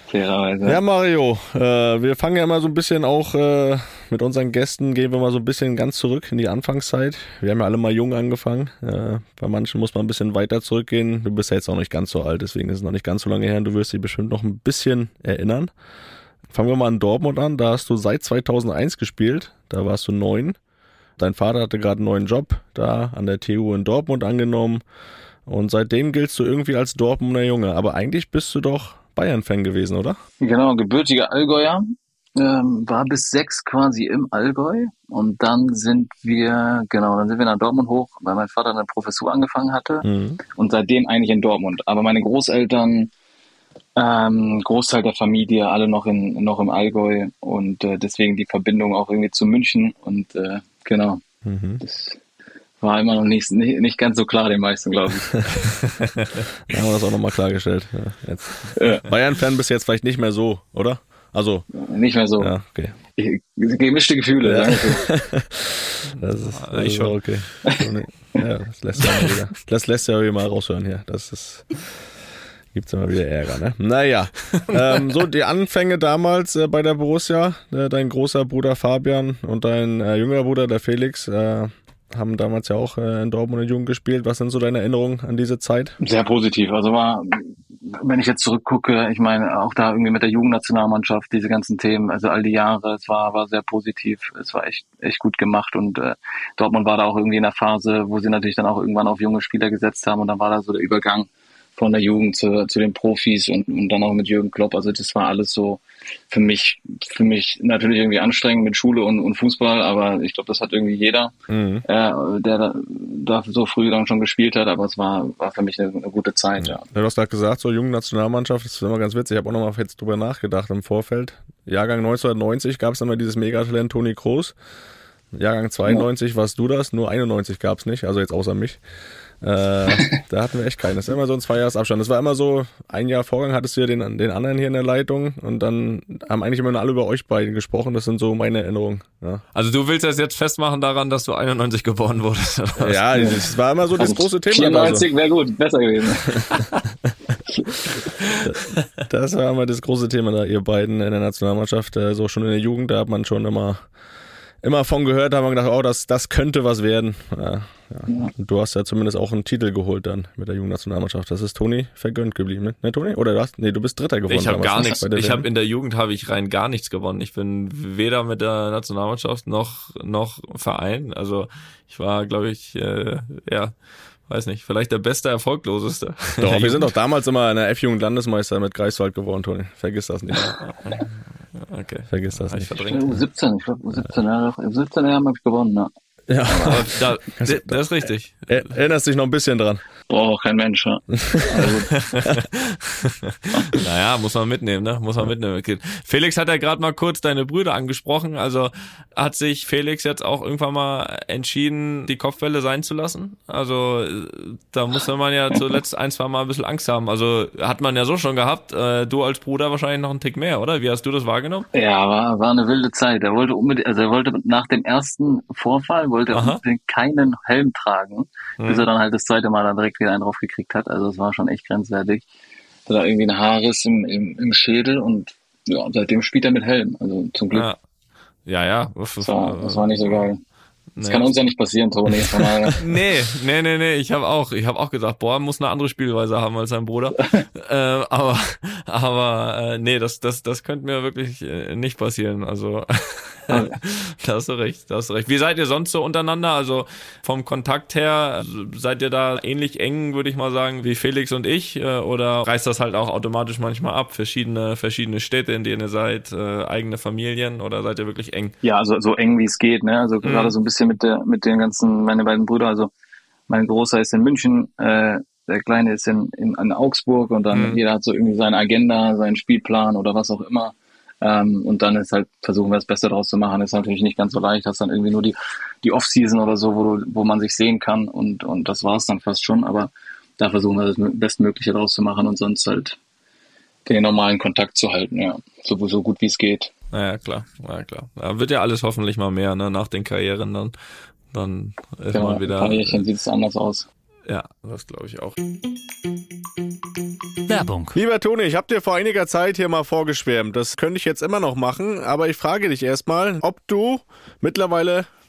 Fairerweise. Ja, Mario, äh, wir fangen ja mal so ein bisschen auch äh, mit unseren Gästen, gehen wir mal so ein bisschen ganz zurück in die Anfangszeit. Wir haben ja alle mal jung angefangen. Äh, bei manchen muss man ein bisschen weiter zurückgehen. Du bist ja jetzt auch nicht ganz so alt, deswegen ist es noch nicht ganz so lange her und du wirst dich bestimmt noch ein bisschen erinnern. Fangen wir mal in Dortmund an. Da hast du seit 2001 gespielt. Da warst du neun. Dein Vater hatte gerade einen neuen Job da an der TU in Dortmund angenommen. Und seitdem giltst du irgendwie als Dortmunder Junge. Aber eigentlich bist du doch Bayern-Fan gewesen, oder? Genau, gebürtiger Allgäuer. Ähm, war bis sechs quasi im Allgäu. Und dann sind wir, genau, dann sind wir nach Dortmund hoch, weil mein Vater eine Professur angefangen hatte. Mhm. Und seitdem eigentlich in Dortmund. Aber meine Großeltern, ähm, Großteil der Familie, alle noch in noch im Allgäu und äh, deswegen die Verbindung auch irgendwie zu München und äh, Genau. Mhm. Das war immer noch nicht, nicht, nicht ganz so klar den meisten, glaube ich. da haben wir das auch nochmal klargestellt. Ja, ja. Bayern-Fan bist du jetzt vielleicht nicht mehr so, oder? Also. Nicht mehr so. Ja, okay. gemischte Gefühle, ja. Das ist, das ist okay. Ja, das lässt ja wieder. Das lässt ja mal raushören hier. Das ist. Gibt's immer wieder Ärger, ne? Naja, ähm, so die Anfänge damals äh, bei der Borussia, äh, dein großer Bruder Fabian und dein äh, jüngerer Bruder, der Felix, äh, haben damals ja auch äh, in Dortmund und Jugend gespielt. Was sind so deine Erinnerungen an diese Zeit? Sehr positiv. Also war, wenn ich jetzt zurückgucke, ich meine, auch da irgendwie mit der Jugendnationalmannschaft, diese ganzen Themen, also all die Jahre, es war, war sehr positiv. Es war echt, echt gut gemacht und äh, Dortmund war da auch irgendwie in der Phase, wo sie natürlich dann auch irgendwann auf junge Spieler gesetzt haben und dann war da so der Übergang von der Jugend zu, zu den Profis und, und dann auch mit Jürgen Klopp. Also das war alles so für mich, für mich natürlich irgendwie anstrengend mit Schule und, und Fußball, aber ich glaube, das hat irgendwie jeder, mhm. äh, der da, da, so früh dann schon gespielt hat, aber es war, war für mich eine, eine gute Zeit, ja. Du hast gerade gesagt, so junge Nationalmannschaft, das ist immer ganz witzig, ich habe auch nochmal jetzt drüber nachgedacht im Vorfeld. Jahrgang 1990 gab es immer dieses Megatalent Toni Kroos. Jahrgang 92 ja. warst du das, nur 91 gab es nicht, also jetzt außer mich. Äh, da hatten wir echt keinen. Das ist immer so ein Zweijahresabstand. Das war immer so, ein Jahr Vorgang hattest du ja den, den anderen hier in der Leitung und dann haben eigentlich immer nur alle über euch beiden gesprochen. Das sind so meine Erinnerungen. Ja. Also du willst das jetzt festmachen daran, dass du 91 geboren wurdest? Ja, das war immer so das also große Thema. 94 wäre gut, besser gewesen. das war immer das große Thema da, ihr beiden in der Nationalmannschaft. So schon in der Jugend, da hat man schon immer immer von gehört, haben wir gedacht, oh, das, das könnte was werden. Ja, ja. du hast ja zumindest auch einen Titel geholt dann mit der Jugendnationalmannschaft. Das ist Toni vergönnt geblieben, ne, ne Toni? Oder du hast, nee, du bist Dritter geworden. Ich habe gar nichts. Ich habe in der Jugend habe ich rein gar nichts gewonnen. Ich bin weder mit der Nationalmannschaft noch noch Verein. Also ich war, glaube ich, äh, ja weiß nicht, vielleicht der beste, erfolgloseste. Doch, wir sind doch damals immer in der F-Jugend Landesmeister mit Greifswald geworden, Toni. Vergiss das nicht. Okay. Vergiss das nicht. Verdrängt. 17, ich glaube 17 Jahre, 17 Jahre habe ich gewonnen, ja. Ja, da, das ist richtig. Erinnerst dich noch ein bisschen dran? Boah, kein Mensch, ja. Also. naja, muss man mitnehmen, ne? Muss man mitnehmen. Felix hat ja gerade mal kurz deine Brüder angesprochen. Also hat sich Felix jetzt auch irgendwann mal entschieden, die Kopfwelle sein zu lassen? Also da musste man ja zuletzt ein, zwei Mal ein bisschen Angst haben. Also hat man ja so schon gehabt. Äh, du als Bruder wahrscheinlich noch einen Tick mehr, oder? Wie hast du das wahrgenommen? Ja, war, war eine wilde Zeit. Er wollte unbedingt, also er wollte nach dem ersten Vorfall wollte er unbedingt keinen Helm tragen, mhm. bis er dann halt das zweite Mal dann direkt wieder einen drauf gekriegt hat. Also es war schon echt grenzwertig. Hat da irgendwie ein Haarriss im, im, im Schädel und ja, seitdem spielt er mit Helm. Also zum Glück. Ja, ja. ja. Das, war, das war nicht so geil. Das nee. kann uns ja nicht passieren, Toni. nee, nee, nee, nee. Ich habe auch, ich habe auch gesagt, boah, muss eine andere Spielweise haben als sein Bruder. äh, aber, aber äh, nee, das, das, das könnte mir wirklich äh, nicht passieren. Also da hast du recht, da hast du recht. Wie seid ihr sonst so untereinander? Also vom Kontakt her, seid ihr da ähnlich eng, würde ich mal sagen, wie Felix und ich? Äh, oder reißt das halt auch automatisch manchmal ab? Verschiedene, verschiedene Städte, in denen ihr seid, äh, eigene Familien oder seid ihr wirklich eng? Ja, also so eng wie es geht, ne? Also mhm. gerade so ein bisschen mit der, mit den ganzen, meine beiden Brüder, also mein Großer ist in München, äh, der Kleine ist in, in, in Augsburg und dann mhm. jeder hat so irgendwie seine Agenda, seinen Spielplan oder was auch immer. Ähm, und dann ist halt, versuchen wir das Beste daraus zu machen. Ist natürlich nicht ganz so leicht. Hast dann irgendwie nur die, die Off-Season oder so, wo, du, wo man sich sehen kann und, und das war's dann fast schon. Aber da versuchen wir das Bestmögliche daraus zu machen und sonst halt den normalen Kontakt zu halten, ja. So, so gut wie es geht. Ja, klar, ja, klar. Da wird ja alles hoffentlich mal mehr, ne, nach den Karrieren dann. Dann ist genau, man wieder. Karrierchen sieht es anders aus. Ja, das glaube ich auch. Werbung. Lieber Toni, ich habe dir vor einiger Zeit hier mal vorgeschwärmt. Das könnte ich jetzt immer noch machen, aber ich frage dich erstmal, ob du mittlerweile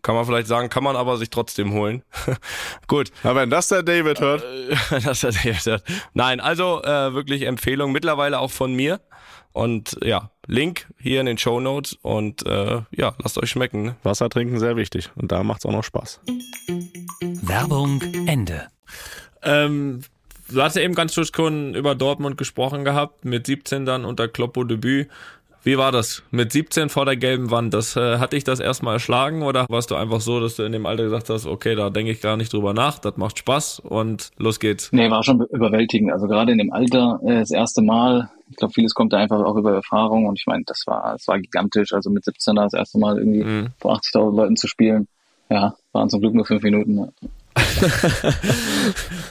Kann man vielleicht sagen, kann man aber sich trotzdem holen. Gut. Aber wenn das der David hört, das hat er gesagt. Nein, also äh, wirklich Empfehlung, mittlerweile auch von mir. Und ja, Link hier in den Show Notes und äh, ja, lasst euch schmecken. Ne? Wasser trinken sehr wichtig und da macht's auch noch Spaß. Werbung Ende. Ähm, du hast ja eben ganz kurz schon über Dortmund gesprochen gehabt, mit 17 dann unter Kloppo Debüt. Wie war das? Mit 17 vor der gelben Wand, das äh, hat dich das erstmal erschlagen oder warst du einfach so, dass du in dem Alter gesagt hast, okay, da denke ich gar nicht drüber nach, das macht Spaß und los geht's. Nee, war schon überwältigend. Also gerade in dem Alter äh, das erste Mal. Ich glaube, vieles kommt da einfach auch über Erfahrung und ich meine, das war, das war gigantisch. Also mit 17 da das erste Mal irgendwie Mhm. vor 80.000 Leuten zu spielen. Ja, waren zum Glück nur fünf Minuten. Ja.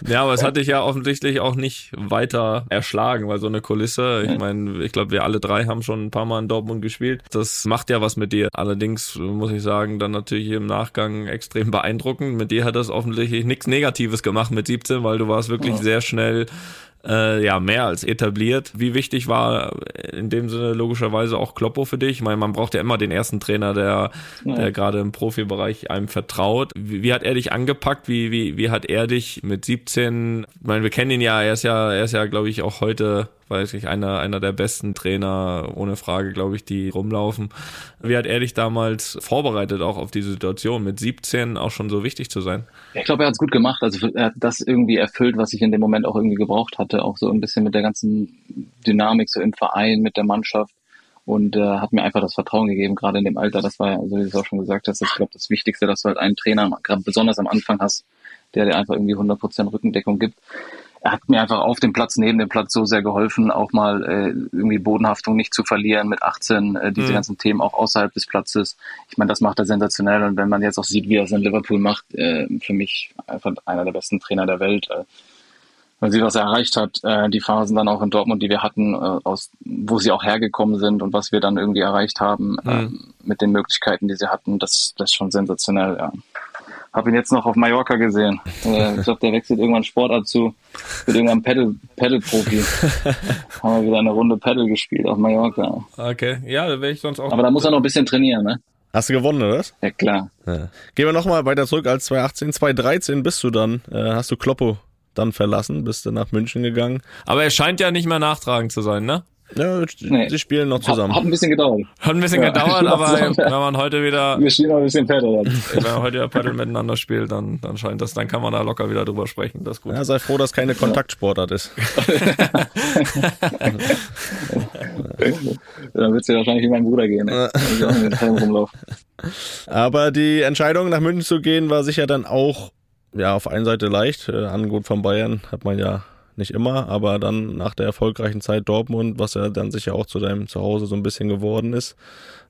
Ja, aber es hat dich ja offensichtlich auch nicht weiter erschlagen, weil so eine Kulisse, ich meine, ich glaube, wir alle drei haben schon ein paar Mal in Dortmund gespielt. Das macht ja was mit dir. Allerdings muss ich sagen, dann natürlich im Nachgang extrem beeindruckend. Mit dir hat das offensichtlich nichts Negatives gemacht mit 17, weil du warst wirklich sehr schnell äh, ja, mehr als etabliert. Wie wichtig war in dem Sinne logischerweise auch Kloppo für dich? Ich meine, man braucht ja immer den ersten Trainer, der, der gerade im Profibereich einem vertraut. Wie, wie hat er dich angepackt? Wie, wie, wie hat er dich mit 17? Ich meine, wir kennen ihn ja, er ist ja, er ist ja, glaube ich, auch heute, weiß ich, einer, einer der besten Trainer, ohne Frage, glaube ich, die rumlaufen. Wie hat er dich damals vorbereitet, auch auf diese Situation, mit 17 auch schon so wichtig zu sein? Ich glaube, er hat es gut gemacht. Also er hat das irgendwie erfüllt, was ich in dem Moment auch irgendwie gebraucht hatte. Auch so ein bisschen mit der ganzen Dynamik so im Verein, mit der Mannschaft. Und äh, hat mir einfach das Vertrauen gegeben, gerade in dem Alter. Das war ja, also wie du es auch schon gesagt hast, ich glaube, das Wichtigste, dass du halt einen Trainer, gerade besonders am Anfang hast, der dir einfach irgendwie 100% Rückendeckung gibt. Er hat mir einfach auf dem Platz, neben dem Platz so sehr geholfen, auch mal äh, irgendwie Bodenhaftung nicht zu verlieren mit 18, äh, diese Mhm. ganzen Themen auch außerhalb des Platzes. Ich meine, das macht er sensationell und wenn man jetzt auch sieht, wie er es in Liverpool macht, äh, für mich einfach einer der besten Trainer der Welt. Äh, man sieht, was er erreicht hat, äh, die Phasen dann auch in Dortmund, die wir hatten, äh, aus wo sie auch hergekommen sind und was wir dann irgendwie erreicht haben. Ähm, mit den Möglichkeiten, die sie hatten. Das, das ist schon sensationell, ja. Hab ihn jetzt noch auf Mallorca gesehen. Äh, ich glaube, der wechselt irgendwann Sportart zu, mit irgendeinem Paddle, Paddle-Profi. Haben wir wieder eine Runde Paddle gespielt auf Mallorca. Okay, ja, da wäre ich sonst auch. Aber da muss er noch ein bisschen trainieren, ne? Hast du gewonnen, oder was? Ja, klar. Ja. Gehen wir nochmal weiter zurück als 2018. 2013 bist du dann, äh, hast du Kloppo dann verlassen, bist du nach München gegangen. Aber er scheint ja nicht mehr nachtragend zu sein, ne? Ja, Nee. sie spielen noch zusammen. Hat, hat ein bisschen gedauert. Hat ein bisschen Ja, gedauert, aber uns- wenn man heute wieder, Wir spielen noch ein bisschen Paddle. wenn man heute wieder Paddle miteinander spielt, dann, dann scheint das, dann kann man da locker wieder drüber sprechen. Das ist gut. Ja, sei froh, dass keine Kontaktsportart ist. Dann wird es ja wahrscheinlich wie mein Bruder gehen. Ne? Rumlaufe. Aber die Entscheidung, nach München zu gehen, war sicher dann auch, ja, auf einer Seite leicht. Äh, Angebot von Bayern hat man ja nicht immer, aber dann nach der erfolgreichen Zeit Dortmund, was ja dann sicher auch zu deinem Zuhause so ein bisschen geworden ist.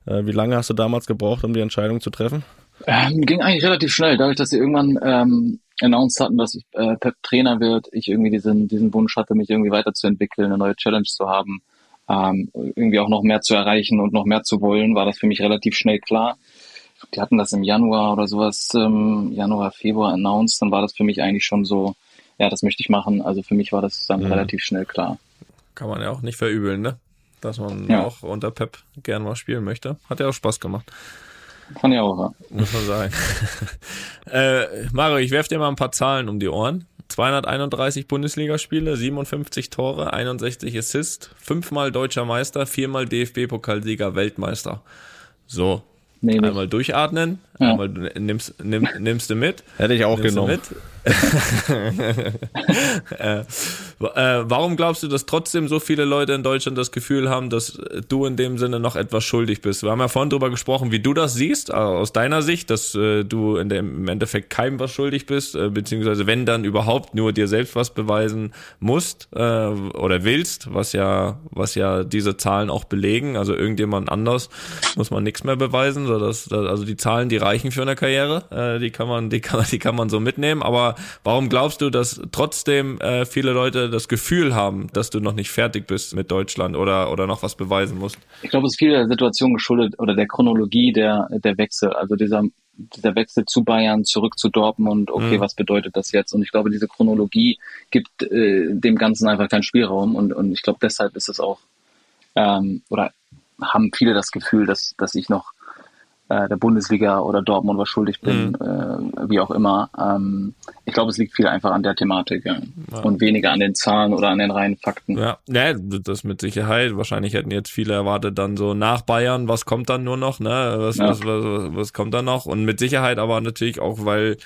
Äh, wie lange hast du damals gebraucht, um die Entscheidung zu treffen? Ähm, ging eigentlich relativ schnell, dadurch, dass sie irgendwann ähm, announced hatten, dass ich, äh, Pep Trainer wird, ich irgendwie diesen, diesen Wunsch hatte, mich irgendwie weiterzuentwickeln, eine neue Challenge zu haben, ähm, irgendwie auch noch mehr zu erreichen und noch mehr zu wollen, war das für mich relativ schnell klar. Die hatten das im Januar oder sowas, ähm, Januar, Februar announced, dann war das für mich eigentlich schon so, ja, das möchte ich machen. Also für mich war das dann Mhm. relativ schnell klar. Kann man ja auch nicht verübeln, ne? Dass man Ja. auch unter Pep gern mal spielen möchte. Hat ja auch Spaß gemacht, Fand ich auch, ja. muss man sagen. äh, Mario, ich werf dir mal ein paar Zahlen um die Ohren. 231 Bundesligaspiele, 57 Tore, 61 Assists, fünfmal deutscher Meister, viermal DFB-Pokalsieger, Weltmeister. So, Nee, nee. einmal durchatmen, Ja. einmal nimmst, nimm, nimmst du mit. Hätte ich auch Nimmst du genommen. mit? äh, äh, warum glaubst du, dass trotzdem so viele Leute in Deutschland das Gefühl haben, dass du in dem Sinne noch etwas schuldig bist? Wir haben ja vorhin drüber gesprochen, wie du das siehst, äh, aus deiner Sicht, dass äh, du in dem, im Endeffekt keinem was schuldig bist, äh, beziehungsweise wenn dann überhaupt nur dir selbst was beweisen musst äh, oder willst, was ja, was ja diese Zahlen auch belegen. Also irgendjemand anders muss man nichts mehr beweisen, so dass, dass- also die Zahlen, die reichen für eine Karriere, äh, die kann man, die kann man, die kann man so mitnehmen. Aber warum glaubst du, dass trotzdem äh, viele Leute das Gefühl haben, dass du noch nicht fertig bist mit Deutschland oder oder noch was beweisen musst? Ich glaube, es ist viel der Situation geschuldet oder der Chronologie der, der Wechsel. Also dieser, dieser Wechsel zu Bayern, zurück zu Dortmund. Okay, Mhm. was bedeutet das jetzt? Und ich glaube, diese Chronologie gibt äh, dem Ganzen einfach keinen Spielraum. Und, und ich glaube, deshalb ist es auch, ähm, oder haben viele das Gefühl, dass, dass ich noch äh, der Bundesliga oder Dortmund was schuldig bin, äh, wie auch immer. Ähm, ich glaube, es liegt viel einfach an der Thematik ja. und weniger an den Zahlen oder an den reinen Fakten. Ja, ja, das mit Sicherheit. Wahrscheinlich hätten jetzt viele erwartet dann so nach Bayern, was kommt dann nur noch, ne? Was, Ja. was, was, was kommt dann noch? Und mit Sicherheit aber natürlich auch, weil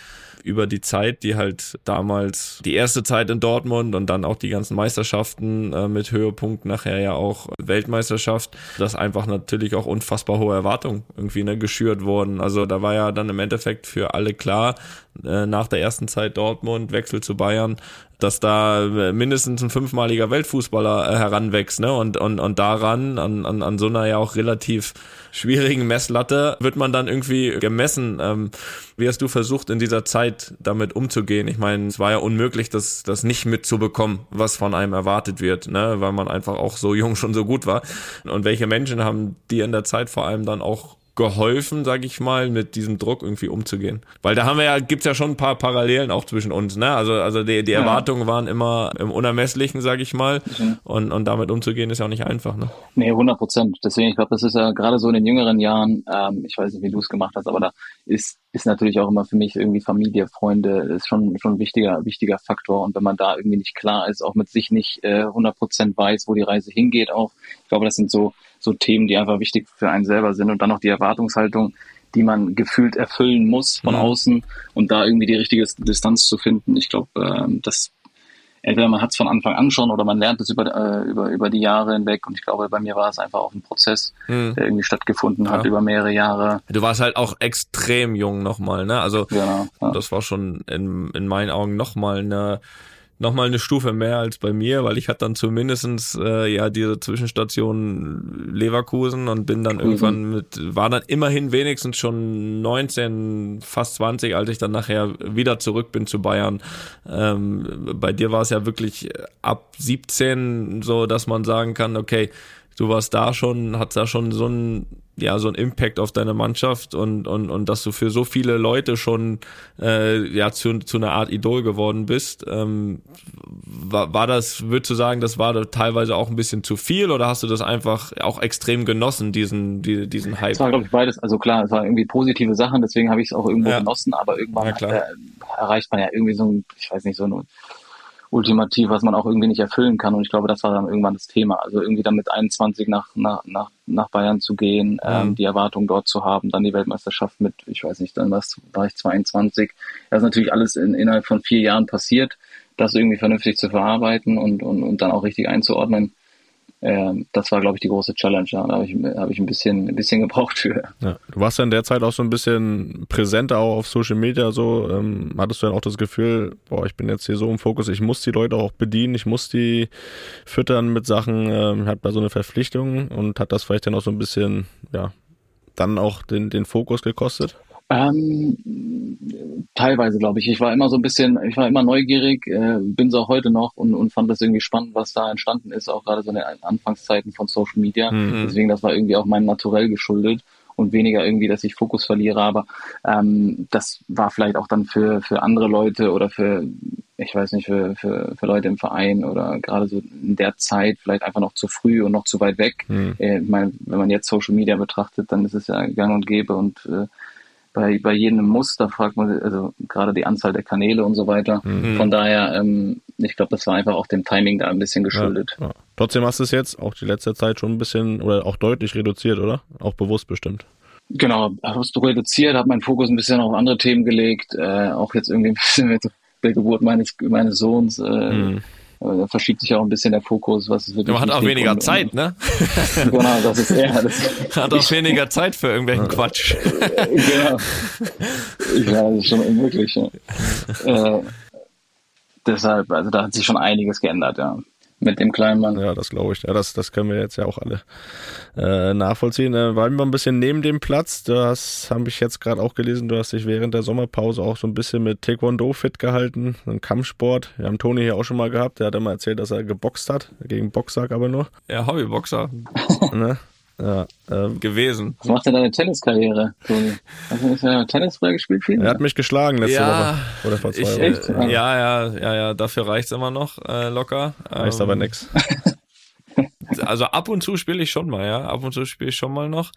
über die Zeit, die halt damals die erste Zeit in Dortmund und dann auch die ganzen Meisterschaften äh, mit Höhepunkt nachher ja auch Weltmeisterschaft, dass einfach natürlich auch unfassbar hohe Erwartungen irgendwie ne, geschürt wurden. Also da war ja dann im Endeffekt für alle klar, äh, nach der ersten Zeit Dortmund, Wechsel zu Bayern, dass da äh, mindestens ein fünfmaliger Weltfußballer äh, heranwächst, ne? Und, und, und daran, an, an, an so einer ja auch relativ schwierigen Messlatte, wird man dann irgendwie gemessen. Ähm, wie hast du versucht, in dieser Zeit damit umzugehen? Ich meine, es war ja unmöglich, das, das nicht mitzubekommen, was von einem erwartet wird, ne? Weil man einfach auch so jung schon so gut war. Und welche Menschen haben dir in der Zeit vor allem dann auch geholfen, sag ich mal, mit diesem Druck irgendwie umzugehen. Weil da haben wir ja, gibt's ja schon ein paar Parallelen auch zwischen uns, ne? Also, also die, die Erwartungen waren immer im Unermesslichen, sag ich mal. Und, und damit umzugehen ist ja auch nicht einfach, ne? Nee, 100 Prozent. Deswegen, ich glaube, das ist ja gerade so in den jüngeren Jahren, ähm, ich weiß nicht, wie du es gemacht hast, aber da ist, ist natürlich auch immer für mich irgendwie Familie, Freunde, ist schon, schon ein wichtiger, wichtiger Faktor. Und wenn man da irgendwie nicht klar ist, auch mit sich nicht äh, 100 Prozent weiß, wo die Reise hingeht, auch, ich glaube, das sind so, so Themen, die einfach wichtig für einen selber sind. Und dann noch die Erwartungshaltung, die man gefühlt erfüllen muss von Mhm. außen und da irgendwie die richtige Distanz zu finden. Ich glaube, ähm, das entweder man hat es von Anfang an schon oder man lernt es über, äh, über, über die Jahre hinweg. Und ich glaube, bei mir war es einfach auch ein Prozess, Hm. der irgendwie stattgefunden hat Ja. über mehrere Jahre. Du warst halt auch extrem jung nochmal, ne? Also, Genau. Ja. das war schon in, in meinen Augen nochmal eine noch mal eine Stufe mehr als bei mir, weil ich hatte dann zumindestens äh, ja diese Zwischenstation Leverkusen und bin dann irgendwann mit, war dann immerhin wenigstens schon 19, fast 20, als ich dann nachher wieder zurück bin zu Bayern. Ähm, bei dir war es ja wirklich ab 17 so, dass man sagen kann, okay, du warst da schon, hat da schon so ein ja so ein Impact auf deine Mannschaft und und und dass du für so viele Leute schon äh, ja zu, zu einer Art Idol geworden bist. Ähm, war, war das, würdest du sagen, das war da teilweise auch ein bisschen zu viel oder hast du das einfach auch extrem genossen, diesen die, diesen Hype? Es war glaube ich beides. Also klar, es war irgendwie positive Sachen, deswegen habe ich es auch irgendwo Ja. genossen, aber irgendwann Ja, äh, erreicht man ja irgendwie so ein, ich weiß nicht, so ein Ultimativ, was man auch irgendwie nicht erfüllen kann. Und ich glaube, das war dann irgendwann das Thema. Also irgendwie dann mit 21 nach, nach, nach, nach Bayern zu gehen, ähm, die Erwartung dort zu haben, dann die Weltmeisterschaft mit, ich weiß nicht, dann was, war ich 22. Das ist natürlich alles in, innerhalb von vier Jahren passiert, das irgendwie vernünftig zu verarbeiten und, und, und dann auch richtig einzuordnen. Ähm, das war, glaube ich, die große Challenge. Da habe ich, hab ich ein bisschen, ein bisschen gebraucht für. Ja. Du warst ja in der Zeit auch so ein bisschen präsenter auch auf Social Media so. Ähm, hattest du dann auch das Gefühl, boah, ich bin jetzt hier so im Fokus, ich muss die Leute auch bedienen, ich muss die füttern mit Sachen, ähm, hab da so eine Verpflichtung und hat das vielleicht dann auch so ein bisschen, ja, dann auch den, den Fokus gekostet? Ähm, teilweise, glaube ich. Ich war immer so ein bisschen, ich war immer neugierig, äh, bin so auch heute noch und, und fand das irgendwie spannend, was da entstanden ist, auch gerade so in den Anfangszeiten von Social Media. Deswegen, das war irgendwie auch meinem Naturell geschuldet und weniger irgendwie, dass ich Fokus verliere. Aber ähm, das war vielleicht auch dann für, für andere Leute oder für, ich weiß nicht, für, für, für Leute im Verein oder gerade so in der Zeit vielleicht einfach noch zu früh und noch zu weit weg. Äh, ich meine, wenn man jetzt Social Media betrachtet, dann ist es ja gang und gäbe und äh, bei, bei jedem Muster fragt man, also gerade die Anzahl der Kanäle und so weiter. Von daher, ähm, ich glaube, das war einfach auch dem Timing da ein bisschen geschuldet. Ja. Trotzdem hast du es jetzt auch die letzte Zeit schon ein bisschen oder auch deutlich reduziert, oder? Auch bewusst bestimmt. Genau, habe es reduziert, habe meinen Fokus ein bisschen auf andere Themen gelegt, äh, auch jetzt irgendwie ein bisschen mit der Geburt meines meines Sohns. Äh, Da verschiebt sich auch ein bisschen der Fokus, was es wirklich Man hat auch weniger und, Zeit, ne? Genau, das ist eher das, Hat auch weniger Zeit für irgendwelchen Quatsch. genau. Ja, das ist schon unmöglich. Ja. Äh, deshalb, also da hat sich schon einiges geändert, ja. Mit dem kleinen Mann. Ja, das glaube ich. Ja, das, das können wir jetzt ja auch alle äh, nachvollziehen. Äh, bleiben wir ein bisschen neben dem Platz. Das habe ich jetzt gerade auch gelesen. Du hast dich während der Sommerpause auch so ein bisschen mit Taekwondo fit gehalten, ein Kampfsport. Wir haben Toni hier auch schon mal gehabt. Der hat immer erzählt, dass er geboxt hat, gegen Boxsack aber nur. Ja, Hobbyboxer Ne? Ja, ähm, gewesen. Was macht denn deine Tenniskarriere, Toni? Hast du nicht ja Tennis früher gespielt? Viel? er hat mich geschlagen letzte Ja, Woche. Oder vor zwei Ich, Wochen. Echt? äh, ja, ja, ja, ja, dafür reicht's immer noch äh, locker. Heißt Ähm, aber nix. Also ab und zu spiele ich schon mal, ja. Ab und zu spiele ich schon mal noch.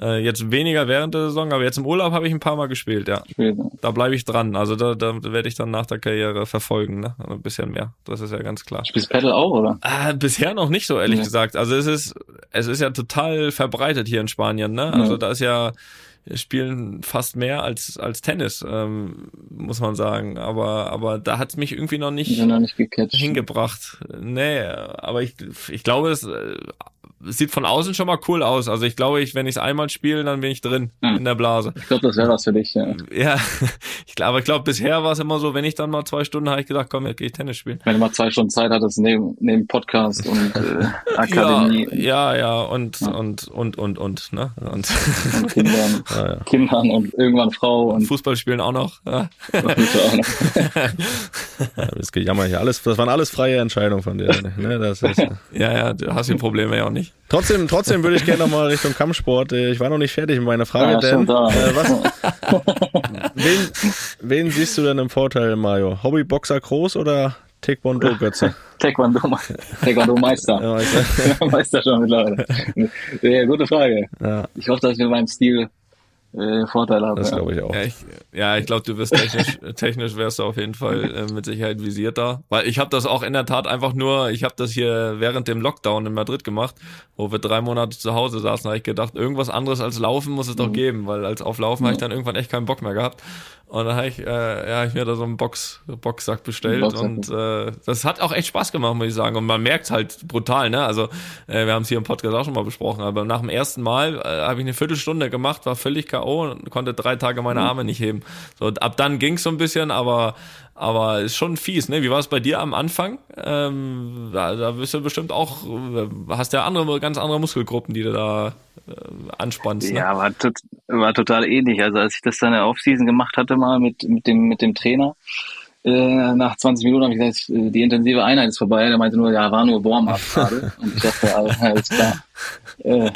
Äh, jetzt weniger während der Saison, aber jetzt im Urlaub habe ich ein paar Mal gespielt, ja. Ne? Da bleibe ich dran. Also da, da werde ich dann nach der Karriere verfolgen, ne? Also ein bisschen mehr. Das ist ja ganz klar. Spielst Paddle auch, oder? Ah, bisher noch nicht so, ehrlich Ja. gesagt. Also es ist, es ist ja total verbreitet hier in Spanien, ne? Also Ja. da ist ja, wir spielen fast mehr als, als Tennis, ähm, muss man sagen. Aber, aber da hat's mich irgendwie noch nicht noch nicht hingebracht. Nee, aber ich, ich glaube, es, äh, es sieht von außen schon mal cool aus. Also ich glaube, ich, wenn ich es einmal spiele, dann bin ich drin Mhm. in der Blase. Ich glaube, das wäre was für dich, ja. Ja, ich glaube, aber ich glaube, bisher war es immer so, wenn ich dann mal zwei Stunden habe ich gesagt, komm, jetzt gehe ich Tennis spielen. Wenn du mal zwei Stunden Zeit hattest neben, neben Podcast und äh, Akademie Ja, ja, ja, und, und, und, und, und, ne? Und und Kindern, Ja. Kindern und irgendwann Frau und Fußball spielen auch noch. Ja, das Gejammer hier. Alles, das waren alles freie Entscheidungen von dir. Ne? Das ist, ja, ja, du hast die Probleme ja auch nicht. Trotzdem, trotzdem würde ich gerne nochmal Richtung Kampfsport. Äh, Ich war noch nicht fertig mit meiner Frage, Ja, denn stimmt, da. äh, was, wen, wen siehst du denn im Vorteil, Mario? Hobbyboxer Groß oder Taekwondo Götze? Taekwondo, Taekwondo Meister. Ja, du? Meister schon mittlerweile. Ja, gute Frage. ja Ich hoffe, dass ich mit meinem Stil äh, Vorteile habe. das ja. glaube ich auch. Ja, ich, ja, ich glaube, du wirst technisch, technisch wärst du auf jeden Fall äh, mit Sicherheit visierter. Weil ich habe das auch in der Tat einfach nur, ich habe das hier während dem Lockdown in Madrid gemacht, wo wir drei Monate zu Hause saßen, habe ich gedacht, irgendwas anderes als Laufen muss es doch geben, weil als auf Laufen habe ich dann irgendwann echt keinen Bock mehr gehabt. Und dann habe ich, äh, ja, ich mir da so einen Box, Boxsack bestellt Boxsack. und äh, das hat auch echt Spaß gemacht, muss ich sagen. Und man merkt halt brutal, ne? Also äh, wir haben es hier im Podcast auch schon mal besprochen, aber nach dem ersten Mal äh, habe ich eine Viertelstunde gemacht, war völlig K.O. und konnte drei Tage meine Arme nicht heben. So, ab dann ging's so ein bisschen, aber aber ist schon fies, ne? Wie war es bei dir am Anfang? Ähm, da, da bist du bestimmt auch, äh, hast ja andere, ganz andere Muskelgruppen, die du da anspannst. Ne? Ja, war, tot, war total ähnlich. Also als ich das dann in der Offseason gemacht hatte mal mit, mit dem, mit dem Trainer, äh, nach 20 Minuten habe ich gesagt, äh, die intensive Einheit ist vorbei. Der meinte nur, ja, war nur Warm-up gerade. Und ich dachte, alles klar. Äh,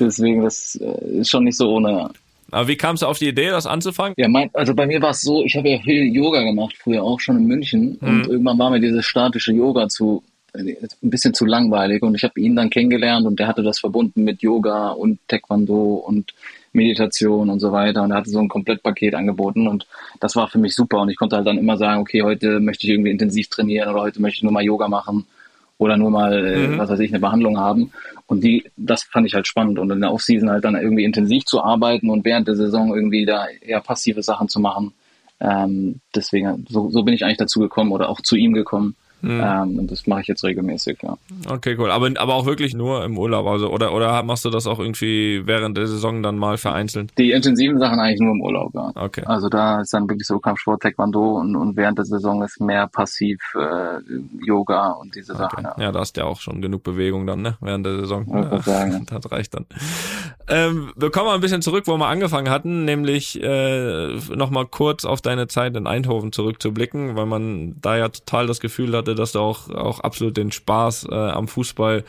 deswegen, das äh, ist schon nicht so ohne. Aber wie kamst du auf die Idee, das anzufangen? Ja, mein, also bei mir war es so, ich habe ja viel Yoga gemacht, früher auch schon in München. Mhm. Und irgendwann war mir dieses statische Yoga zu ein bisschen zu langweilig. Und ich habe ihn dann kennengelernt und der hatte das verbunden mit Yoga und Taekwondo und Meditation und so weiter. Und er hatte so ein Komplettpaket angeboten und das war für mich super. Und ich konnte halt dann immer sagen, okay, heute möchte ich irgendwie intensiv trainieren oder heute möchte ich nur mal Yoga machen oder nur mal, äh, mhm. was weiß ich, eine Behandlung haben. Und die, das fand ich halt spannend. Und in der Offseason halt dann irgendwie intensiv zu arbeiten und während der Saison irgendwie da eher passive Sachen zu machen. Ähm, deswegen, so, so bin ich eigentlich dazu gekommen oder auch zu ihm gekommen. Mhm. Ähm, und das mache ich jetzt regelmäßig, ja. Okay, cool. Aber, aber auch wirklich nur im Urlaub, also oder oder machst du das auch irgendwie während der Saison dann mal vereinzelt? Die intensiven Sachen eigentlich nur im Urlaub, ja. Okay. Also da ist dann wirklich so Kampfsport, Taekwondo und, und während der Saison ist mehr passiv äh, Yoga und diese okay. Sachen. Ja. ja, da hast du ja auch schon genug Bewegung dann, ne? Während der Saison. Ja, sagen. Das reicht dann. Ähm, wir kommen mal ein bisschen zurück, wo wir angefangen hatten, nämlich äh, nochmal kurz auf deine Zeit in Eindhoven zurückzublicken, weil man da ja total das Gefühl hatte, dass du auch, auch absolut den Spaß äh, am Fußball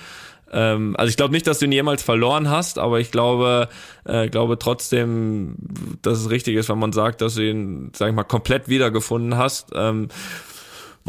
ähm, also ich glaube nicht, dass du ihn jemals verloren hast, aber ich glaube, äh, glaube trotzdem, dass es richtig ist, wenn man sagt, dass du ihn, sag ich mal, komplett wiedergefunden hast. Ähm,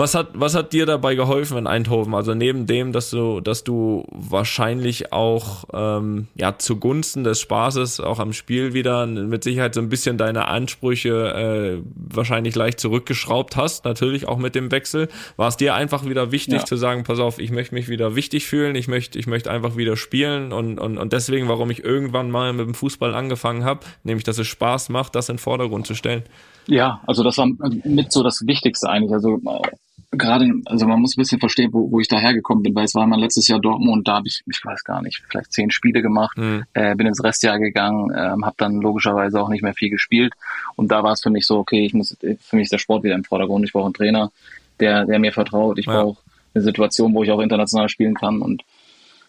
was hat, was hat dir dabei geholfen in Eindhoven? Also neben dem, dass du, dass du wahrscheinlich auch ähm, ja zugunsten des Spaßes auch am Spiel wieder mit Sicherheit so ein bisschen deine Ansprüche äh, wahrscheinlich leicht zurückgeschraubt hast, natürlich auch mit dem Wechsel. War es dir einfach wieder wichtig ja. zu sagen, pass auf, ich möchte mich wieder wichtig fühlen, ich möchte, ich möchte einfach wieder spielen und, und, und deswegen, warum ich irgendwann mal mit dem Fußball angefangen habe, nämlich dass es Spaß macht, das in den Vordergrund zu stellen. Ja, also das war mit so das Wichtigste eigentlich. Also äh, gerade, also man muss ein bisschen verstehen, wo, wo ich dahergekommen bin, weil es war mein letztes Jahr Dortmund, da habe ich, ich weiß gar nicht, vielleicht zehn Spiele gemacht, mhm. äh, bin ins Restjahr gegangen, ähm, habe dann logischerweise auch nicht mehr viel gespielt und da war es für mich so, okay, ich muss, für mich ist der Sport wieder im Vordergrund, ich brauche einen Trainer, der, der mir vertraut, ich ja. brauche eine Situation, wo ich auch international spielen kann und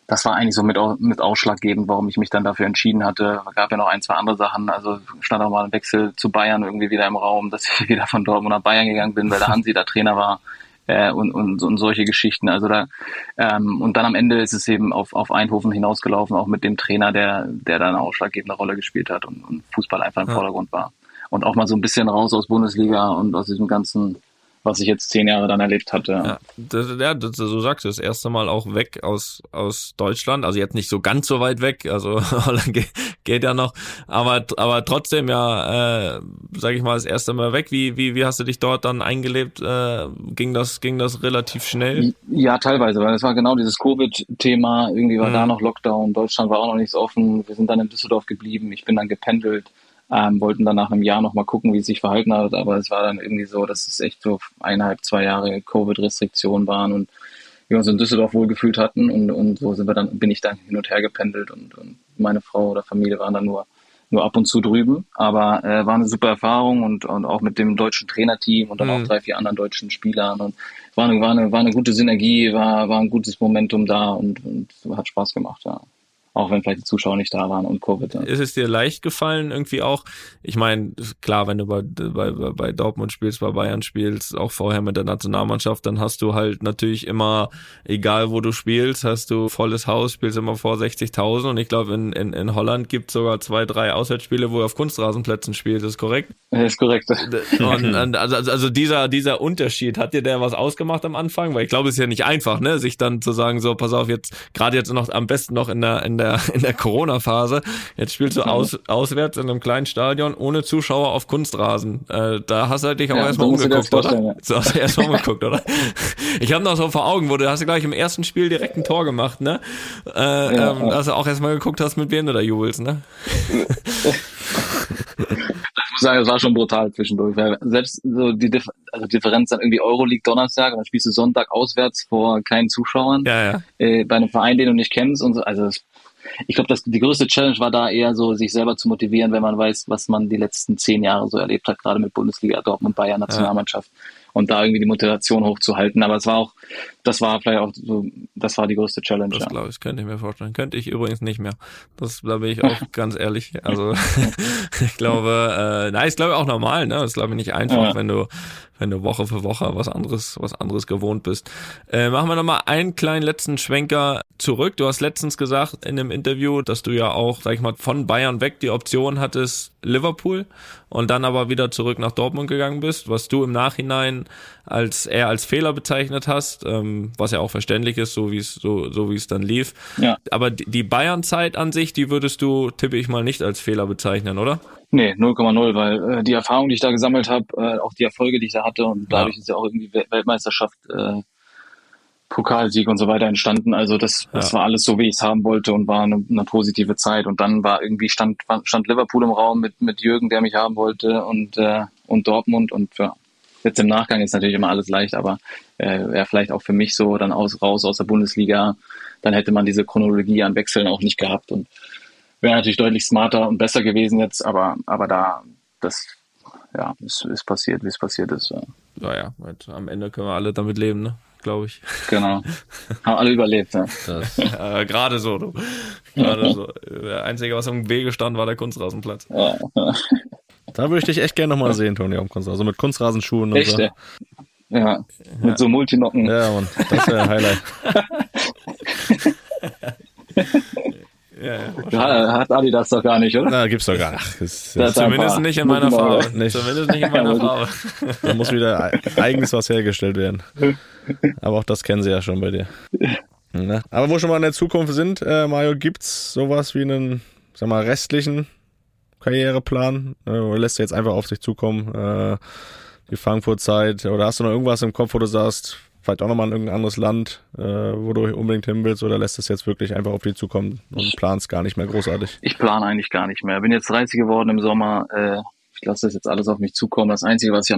das war eigentlich so mit, mit ausschlaggebend, warum ich mich dann dafür entschieden hatte. Es gab ja noch ein, zwei andere Sachen. Also stand auch mal ein Wechsel zu Bayern irgendwie wieder im Raum, dass ich wieder von Dortmund nach Bayern gegangen bin, weil der Hansi da Trainer war äh, und, und, und solche Geschichten. Also da ähm, und dann am Ende ist es eben auf, auf Eindhoven hinausgelaufen, auch mit dem Trainer, der, der da eine ausschlaggebende Rolle gespielt hat und, und Fußball einfach im ja. Vordergrund war. Und auch mal so ein bisschen raus aus Bundesliga und aus diesem ganzen was ich jetzt zehn Jahre dann erlebt hatte. Ja, das, ja das, so sagst du, das erste Mal auch weg aus, aus Deutschland, also jetzt nicht so ganz so weit weg, also geht, geht ja noch, aber, aber trotzdem ja, äh, sag ich mal, das erste Mal weg. Wie, wie, wie hast du dich dort dann eingelebt? Äh, ging, das, ging das relativ schnell? Ja, teilweise, weil es war genau dieses Covid-Thema, irgendwie war mhm. da noch Lockdown, Deutschland war auch noch nichts offen, wir sind dann in Düsseldorf geblieben, ich bin dann gependelt ähm, wollten dann nach einem Jahr nochmal gucken, wie es sich verhalten hat, aber es war dann irgendwie so, dass es echt so eineinhalb, zwei Jahre Covid-Restriktionen waren und wir uns in Düsseldorf wohlgefühlt hatten und, und so sind wir dann, bin ich dann hin und her gependelt und, und meine Frau oder Familie waren dann nur nur ab und zu drüben, aber äh, war eine super Erfahrung und, und auch mit dem deutschen Trainerteam und dann mhm. auch drei, vier anderen deutschen Spielern und war eine, war eine, war eine gute Synergie, war, war ein gutes Momentum da und, und hat Spaß gemacht, ja auch wenn vielleicht die Zuschauer nicht da waren und Covid. Ja. Ist es dir leicht gefallen, irgendwie auch? Ich meine, klar, wenn du bei, bei, bei Dortmund spielst, bei Bayern spielst, auch vorher mit der Nationalmannschaft, dann hast du halt natürlich immer, egal wo du spielst, hast du volles Haus, spielst immer vor 60.000 und ich glaube, in, in, in Holland gibt sogar zwei, drei Auswärtsspiele, wo du auf Kunstrasenplätzen spielst, ist korrekt? Ja, ist korrekt. Und, und also, also dieser, dieser Unterschied, hat dir der was ausgemacht am Anfang? Weil ich glaube, es ist ja nicht einfach, ne, sich dann zu sagen, so, pass auf, jetzt, gerade jetzt noch am besten noch in der, in der, in der Corona-Phase. Jetzt spielst du aus, auswärts in einem kleinen Stadion ohne Zuschauer auf Kunstrasen. Äh, da hast du dich auch ja, erstmal umgeguckt, oder? Ja. So hast du erstmal umgeguckt, oder? Ich habe noch so vor Augen, wo du hast du gleich im ersten Spiel direkt ein Tor gemacht, ne? Äh, ja, ähm, Dass du auch erstmal geguckt hast, mit wem du da jubelst, ne? Ich muss sagen, es war schon brutal zwischendurch. Weil selbst so die Dif also Differenz dann irgendwie Euroleague Donnerstag und dann spielst du Sonntag auswärts vor keinen Zuschauern. Ja, ja. Äh, bei einem Verein, den du nicht kennst und so. Also das ich glaube, die größte Challenge war da eher so, sich selber zu motivieren, wenn man weiß, was man die letzten zehn Jahre so erlebt hat, gerade mit Bundesliga, Dortmund, Bayern, Nationalmannschaft. Ja. Und da irgendwie die Motivation hochzuhalten. Aber es war auch, das war vielleicht auch so, das war die größte Challenge. Das ja. glaube ich, könnte ich mir vorstellen. Könnte ich übrigens nicht mehr. Das glaube ich auch ganz ehrlich. Also ich glaube, äh, nein, ist glaube ich auch normal, ne? Das ist glaube ich nicht einfach, Ja. wenn du wenn du Woche für Woche was anderes, was anderes gewohnt bist. Äh, machen wir nochmal einen kleinen letzten Schwenker zurück. Du hast letztens gesagt in einem Interview, dass du ja auch, sag ich mal, von Bayern weg die Option hattest, Liverpool und dann aber wieder zurück nach Dortmund gegangen bist, was du im Nachhinein als eher als Fehler bezeichnet hast, ähm, was ja auch verständlich ist, so wie es so, so wie es dann lief. Ja. Aber die, Bayern-Zeit an sich, die würdest du, tippe ich mal, nicht als Fehler bezeichnen, oder? Nee, 0,0, weil äh, die Erfahrung, die ich da gesammelt habe, äh, auch die Erfolge, die ich da hatte und dadurch ist ja auch irgendwie Wel- Weltmeisterschaft, äh, Pokalsieg und so weiter entstanden. Also das, das Ja. war alles so, wie ich es haben wollte und war eine, eine positive Zeit. Und dann war irgendwie stand, stand Liverpool im Raum mit, mit Jürgen, der mich haben wollte und, äh, und Dortmund und ja, jetzt im Nachgang ist natürlich immer alles leicht, aber äh, wäre vielleicht auch für mich so dann aus, raus aus der Bundesliga, dann hätte man diese Chronologie an Wechseln auch nicht gehabt und wäre natürlich deutlich smarter und besser gewesen jetzt, aber, aber da, das, ja, ist, ist passiert, wie es passiert ist. Ja. Naja, am Ende können wir alle damit leben, ne? Glaube ich. Genau. Haben alle überlebt, ja. Äh, Gerade so, du. Gerade so. Der Einzige, was im Wege stand, war der Kunstrasenplatz. ja. da würde ich dich echt gerne nochmal sehen, Toni, am Kunstrasen. Also mit Kunstrasenschuhen und Echt, so. ja. Ja, mit so Multinocken. Ja, Mann, das wäre ein Highlight. Ja, ja. Ja, hat Adidas doch gar nicht, oder? Na, gibt's doch gar nicht. Ach, das, Das- das, Zumindest nicht in meiner. Farbe. Nicht. Zumindest nicht in meiner Farbe. da muss wieder ei- eigens was hergestellt werden. Aber auch das kennen sie ja schon bei dir. Ne? Aber wo schon mal in der Zukunft sind, äh, Mario, gibt's sowas wie einen, sag mal, restlichen Karriereplan? Äh, oder lässt du jetzt einfach auf sich zukommen, äh, die Frankfurt-Zeit? Oder hast du noch irgendwas im Kopf, wo du sagst, vielleicht auch nochmal in irgendein anderes Land, äh, wo du unbedingt hin willst? Oder lässt es jetzt wirklich einfach auf dich zukommen und planst gar nicht mehr großartig? Ich plane eigentlich gar nicht mehr. Bin jetzt 30 geworden im Sommer. Äh, ich lasse das jetzt alles auf mich zukommen. Das Einzige, was ich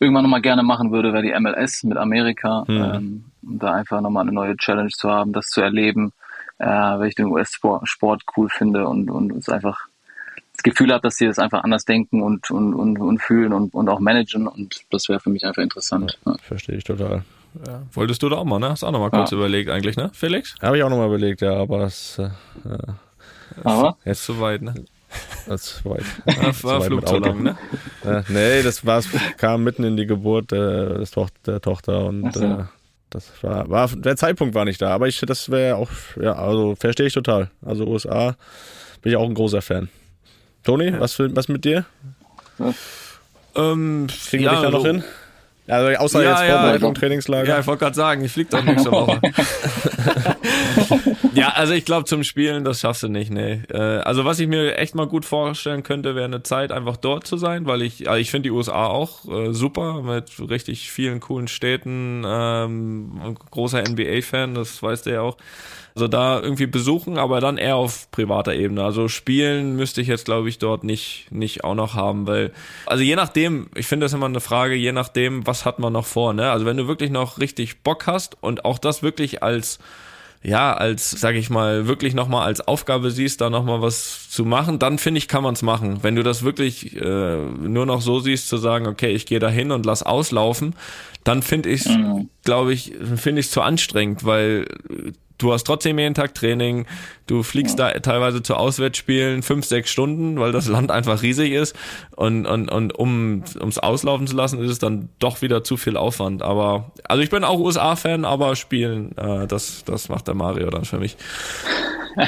irgendwann nochmal gerne machen würde, wäre die MLS mit Amerika. Mhm. Ähm, um da einfach nochmal eine neue Challenge zu haben, das zu erleben, äh, weil ich den US-Sport Sport cool finde und, und es einfach das Gefühl habe, dass sie das einfach anders denken und, und, und, und fühlen und, und auch managen und das wäre für mich einfach interessant. Ja. Verstehe ich total. Ja. Wolltest du da auch mal, ne? Hast auch noch mal kurz Ja. überlegt eigentlich, ne? Felix? Habe ich auch nochmal überlegt, ja, aber das, äh, Aber Ist zu weit, ne? das war weit. War, Zu war Flug zu lang, ne? Äh, nee, das war, kam mitten in die Geburt äh, des Toch der Tochter und so. äh, das war, war, der Zeitpunkt war nicht da, aber ich, das wäre auch, ja, also verstehe ich total. Also USA bin ich auch ein großer Fan. Toni, was, für, was mit dir? Ähm, Kriegen wir dich da noch so- hin? Also außer Ja, jetzt ja, Vorbereitung, ja. Trainingslager. Ja, ich wollte gerade sagen, ich flieg doch nächste Woche. ja, also ich glaube zum Spielen, das schaffst du nicht, nee. Äh, also was ich mir echt mal gut vorstellen könnte, wäre eine Zeit einfach dort zu sein, weil ich, also ich finde die USA auch äh, super mit richtig vielen coolen Städten, ähm, großer NBA-Fan, das weißt du ja auch. Also da irgendwie besuchen, aber dann eher auf privater Ebene. Also spielen müsste ich jetzt, glaube ich, dort nicht, nicht auch noch haben, weil, also je nachdem, ich finde das immer eine Frage, je nachdem, was hat man noch vor, ne? Also wenn du wirklich noch richtig Bock hast und auch das wirklich als, ja, als, sag ich mal, wirklich nochmal als Aufgabe siehst, da nochmal was zu machen, dann finde ich, kann man es machen. Wenn du das wirklich äh, nur noch so siehst, zu sagen, okay, ich gehe da hin und lass auslaufen, dann finde ich es, glaube ich, finde ich es zu anstrengend, weil du hast trotzdem jeden Tag Training, du fliegst da teilweise zu Auswärtsspielen fünf, sechs Stunden, weil das Land einfach riesig ist und, und, und um ums auslaufen zu lassen, ist es dann doch wieder zu viel Aufwand. Aber also ich bin auch USA-Fan, aber spielen, äh, das, das macht der Mario dann für mich.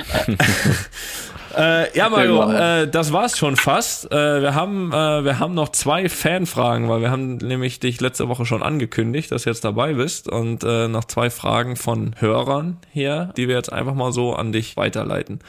Äh, ja, Mario, äh, das war's schon fast. Äh, wir haben, äh, wir haben noch zwei Fanfragen, weil wir haben nämlich dich letzte Woche schon angekündigt, dass du jetzt dabei bist und äh, noch zwei Fragen von Hörern hier, die wir jetzt einfach mal so an dich weiterleiten.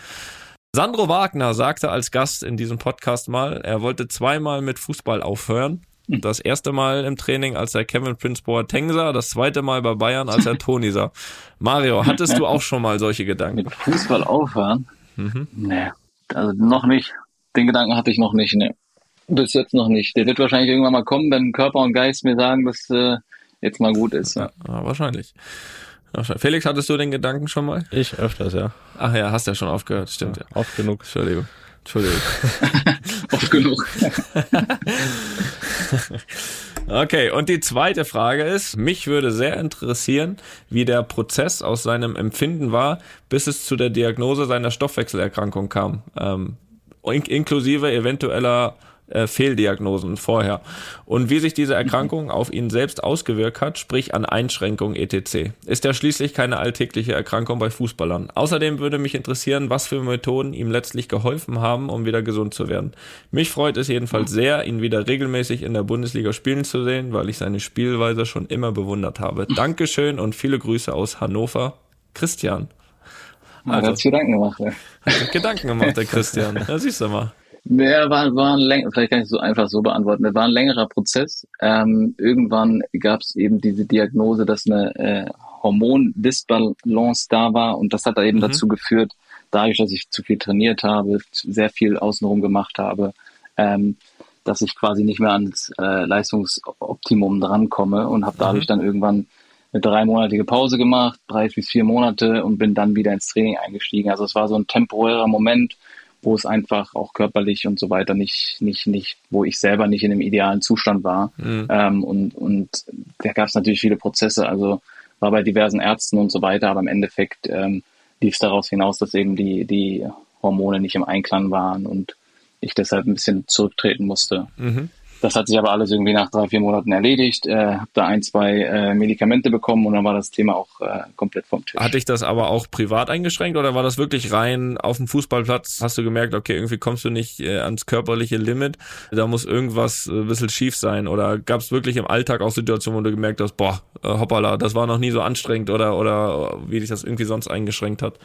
Sandro Wagner sagte als Gast in diesem Podcast mal, er wollte zweimal mit Fußball aufhören. Das erste Mal im Training, als er Kevin Prince Boateng sah, das zweite Mal bei Bayern, als er Toni sah. Mario, hattest du auch schon mal solche Gedanken? mit Fußball aufhören? Mhm. Nee, also noch nicht. Den Gedanken hatte ich noch nicht, nee. Bis jetzt noch nicht. Der wird wahrscheinlich irgendwann mal kommen, wenn Körper und Geist mir sagen, dass äh, jetzt mal gut ist. Ja. Ja, wahrscheinlich. Felix, hattest du den Gedanken schon mal? Ich öfters, ja. Ach ja, hast ja schon aufgehört, stimmt ja. Oft genug. Entschuldigung. Entschuldigung. Oft genug. Okay, und die zweite Frage ist, mich würde sehr interessieren, wie der Prozess aus seinem Empfinden war, bis es zu der Diagnose seiner Stoffwechselerkrankung kam, ähm, in inklusive eventueller äh, Fehldiagnosen vorher. Und wie sich diese Erkrankung auf ihn selbst ausgewirkt hat, sprich an Einschränkungen etc. Ist ja schließlich keine alltägliche Erkrankung bei Fußballern. Außerdem würde mich interessieren, was für Methoden ihm letztlich geholfen haben, um wieder gesund zu werden. Mich freut es jedenfalls sehr, ihn wieder regelmäßig in der Bundesliga spielen zu sehen, weil ich seine Spielweise schon immer bewundert habe. Dankeschön und viele Grüße aus Hannover. Christian. Also, hat sich Gedanken gemacht. Ja. Hat sich Gedanken gemacht, der Christian. Ja, siehst du mal. Ja, war, war ein länger, vielleicht kann ich so einfach so beantworten. Es war ein längerer Prozess. Ähm, irgendwann gab es eben diese Diagnose, dass eine äh, Hormondisbalance da war und das hat da eben mhm. dazu geführt, dadurch, dass ich zu viel trainiert habe, sehr viel außenrum gemacht habe, ähm, dass ich quasi nicht mehr ans äh, Leistungsoptimum drankomme und habe dadurch mhm. dann irgendwann eine dreimonatige Pause gemacht, drei bis vier Monate und bin dann wieder ins Training eingestiegen. Also es war so ein temporärer Moment, wo es einfach auch körperlich und so weiter nicht, nicht, nicht, wo ich selber nicht in einem idealen Zustand war. Mhm. Ähm, und, und da gab es natürlich viele Prozesse, also war bei diversen Ärzten und so weiter, aber im Endeffekt ähm, lief es daraus hinaus, dass eben die, die Hormone nicht im Einklang waren und ich deshalb ein bisschen zurücktreten musste. Mhm. Das hat sich aber alles irgendwie nach drei, vier Monaten erledigt. Äh, habe da ein, zwei äh, Medikamente bekommen und dann war das Thema auch äh, komplett vom Tisch. Hat dich das aber auch privat eingeschränkt oder war das wirklich rein auf dem Fußballplatz? Hast du gemerkt, okay, irgendwie kommst du nicht äh, ans körperliche Limit, da muss irgendwas äh, ein bisschen schief sein oder gab es wirklich im Alltag auch Situationen, wo du gemerkt hast, boah, äh, hoppala, das war noch nie so anstrengend oder, oder wie dich das irgendwie sonst eingeschränkt hat?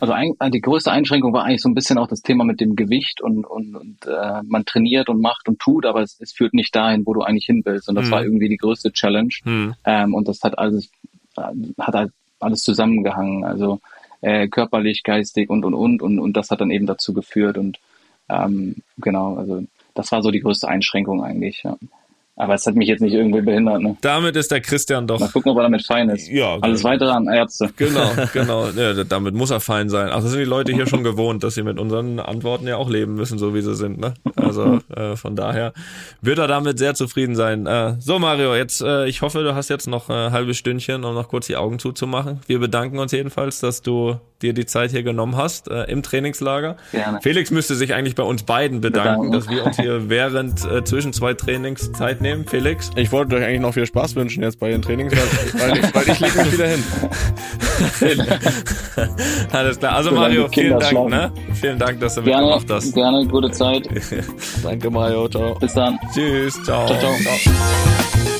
Also ein, die größte Einschränkung war eigentlich so ein bisschen auch das Thema mit dem Gewicht und, und, und äh, man trainiert und macht und tut, aber es, es führt nicht dahin, wo du eigentlich hin willst. Und das mhm. war irgendwie die größte Challenge. Mhm. Ähm, und das hat alles, hat halt alles zusammengehangen. Also äh, körperlich, geistig und und und und und das hat dann eben dazu geführt und ähm, genau, also das war so die größte Einschränkung eigentlich. Ja. Aber es hat mich jetzt nicht irgendwie behindert. Ne? Damit ist der Christian doch. Mal gucken, ob er damit fein ist. Ja, Alles genau. weitere an Ärzte. Genau, genau. Ja, damit muss er fein sein. Ach, das sind die Leute hier schon gewohnt, dass sie mit unseren Antworten ja auch leben müssen, so wie sie sind. Ne? Also äh, von daher wird er damit sehr zufrieden sein. Äh, so, Mario, jetzt, äh, ich hoffe, du hast jetzt noch ein äh, halbes Stündchen, um noch kurz die Augen zuzumachen. Wir bedanken uns jedenfalls, dass du dir die Zeit hier genommen hast äh, im Trainingslager. Gerne. Felix müsste sich eigentlich bei uns beiden bedanken, bedanken. dass wir uns hier während äh, zwischen zwei Trainings Zeit nehmen. Felix? Ich wollte euch eigentlich noch viel Spaß wünschen jetzt bei den Trainings, weil, ich, weil ich leg mich wieder hin. Alles klar. Also Mario, vielen Dank. Ne? Vielen Dank, dass du gerne, mitgemacht hast. Gerne, gute Zeit. Danke Mario, ciao. Bis dann. Tschüss, ciao. ciao, ciao. ciao.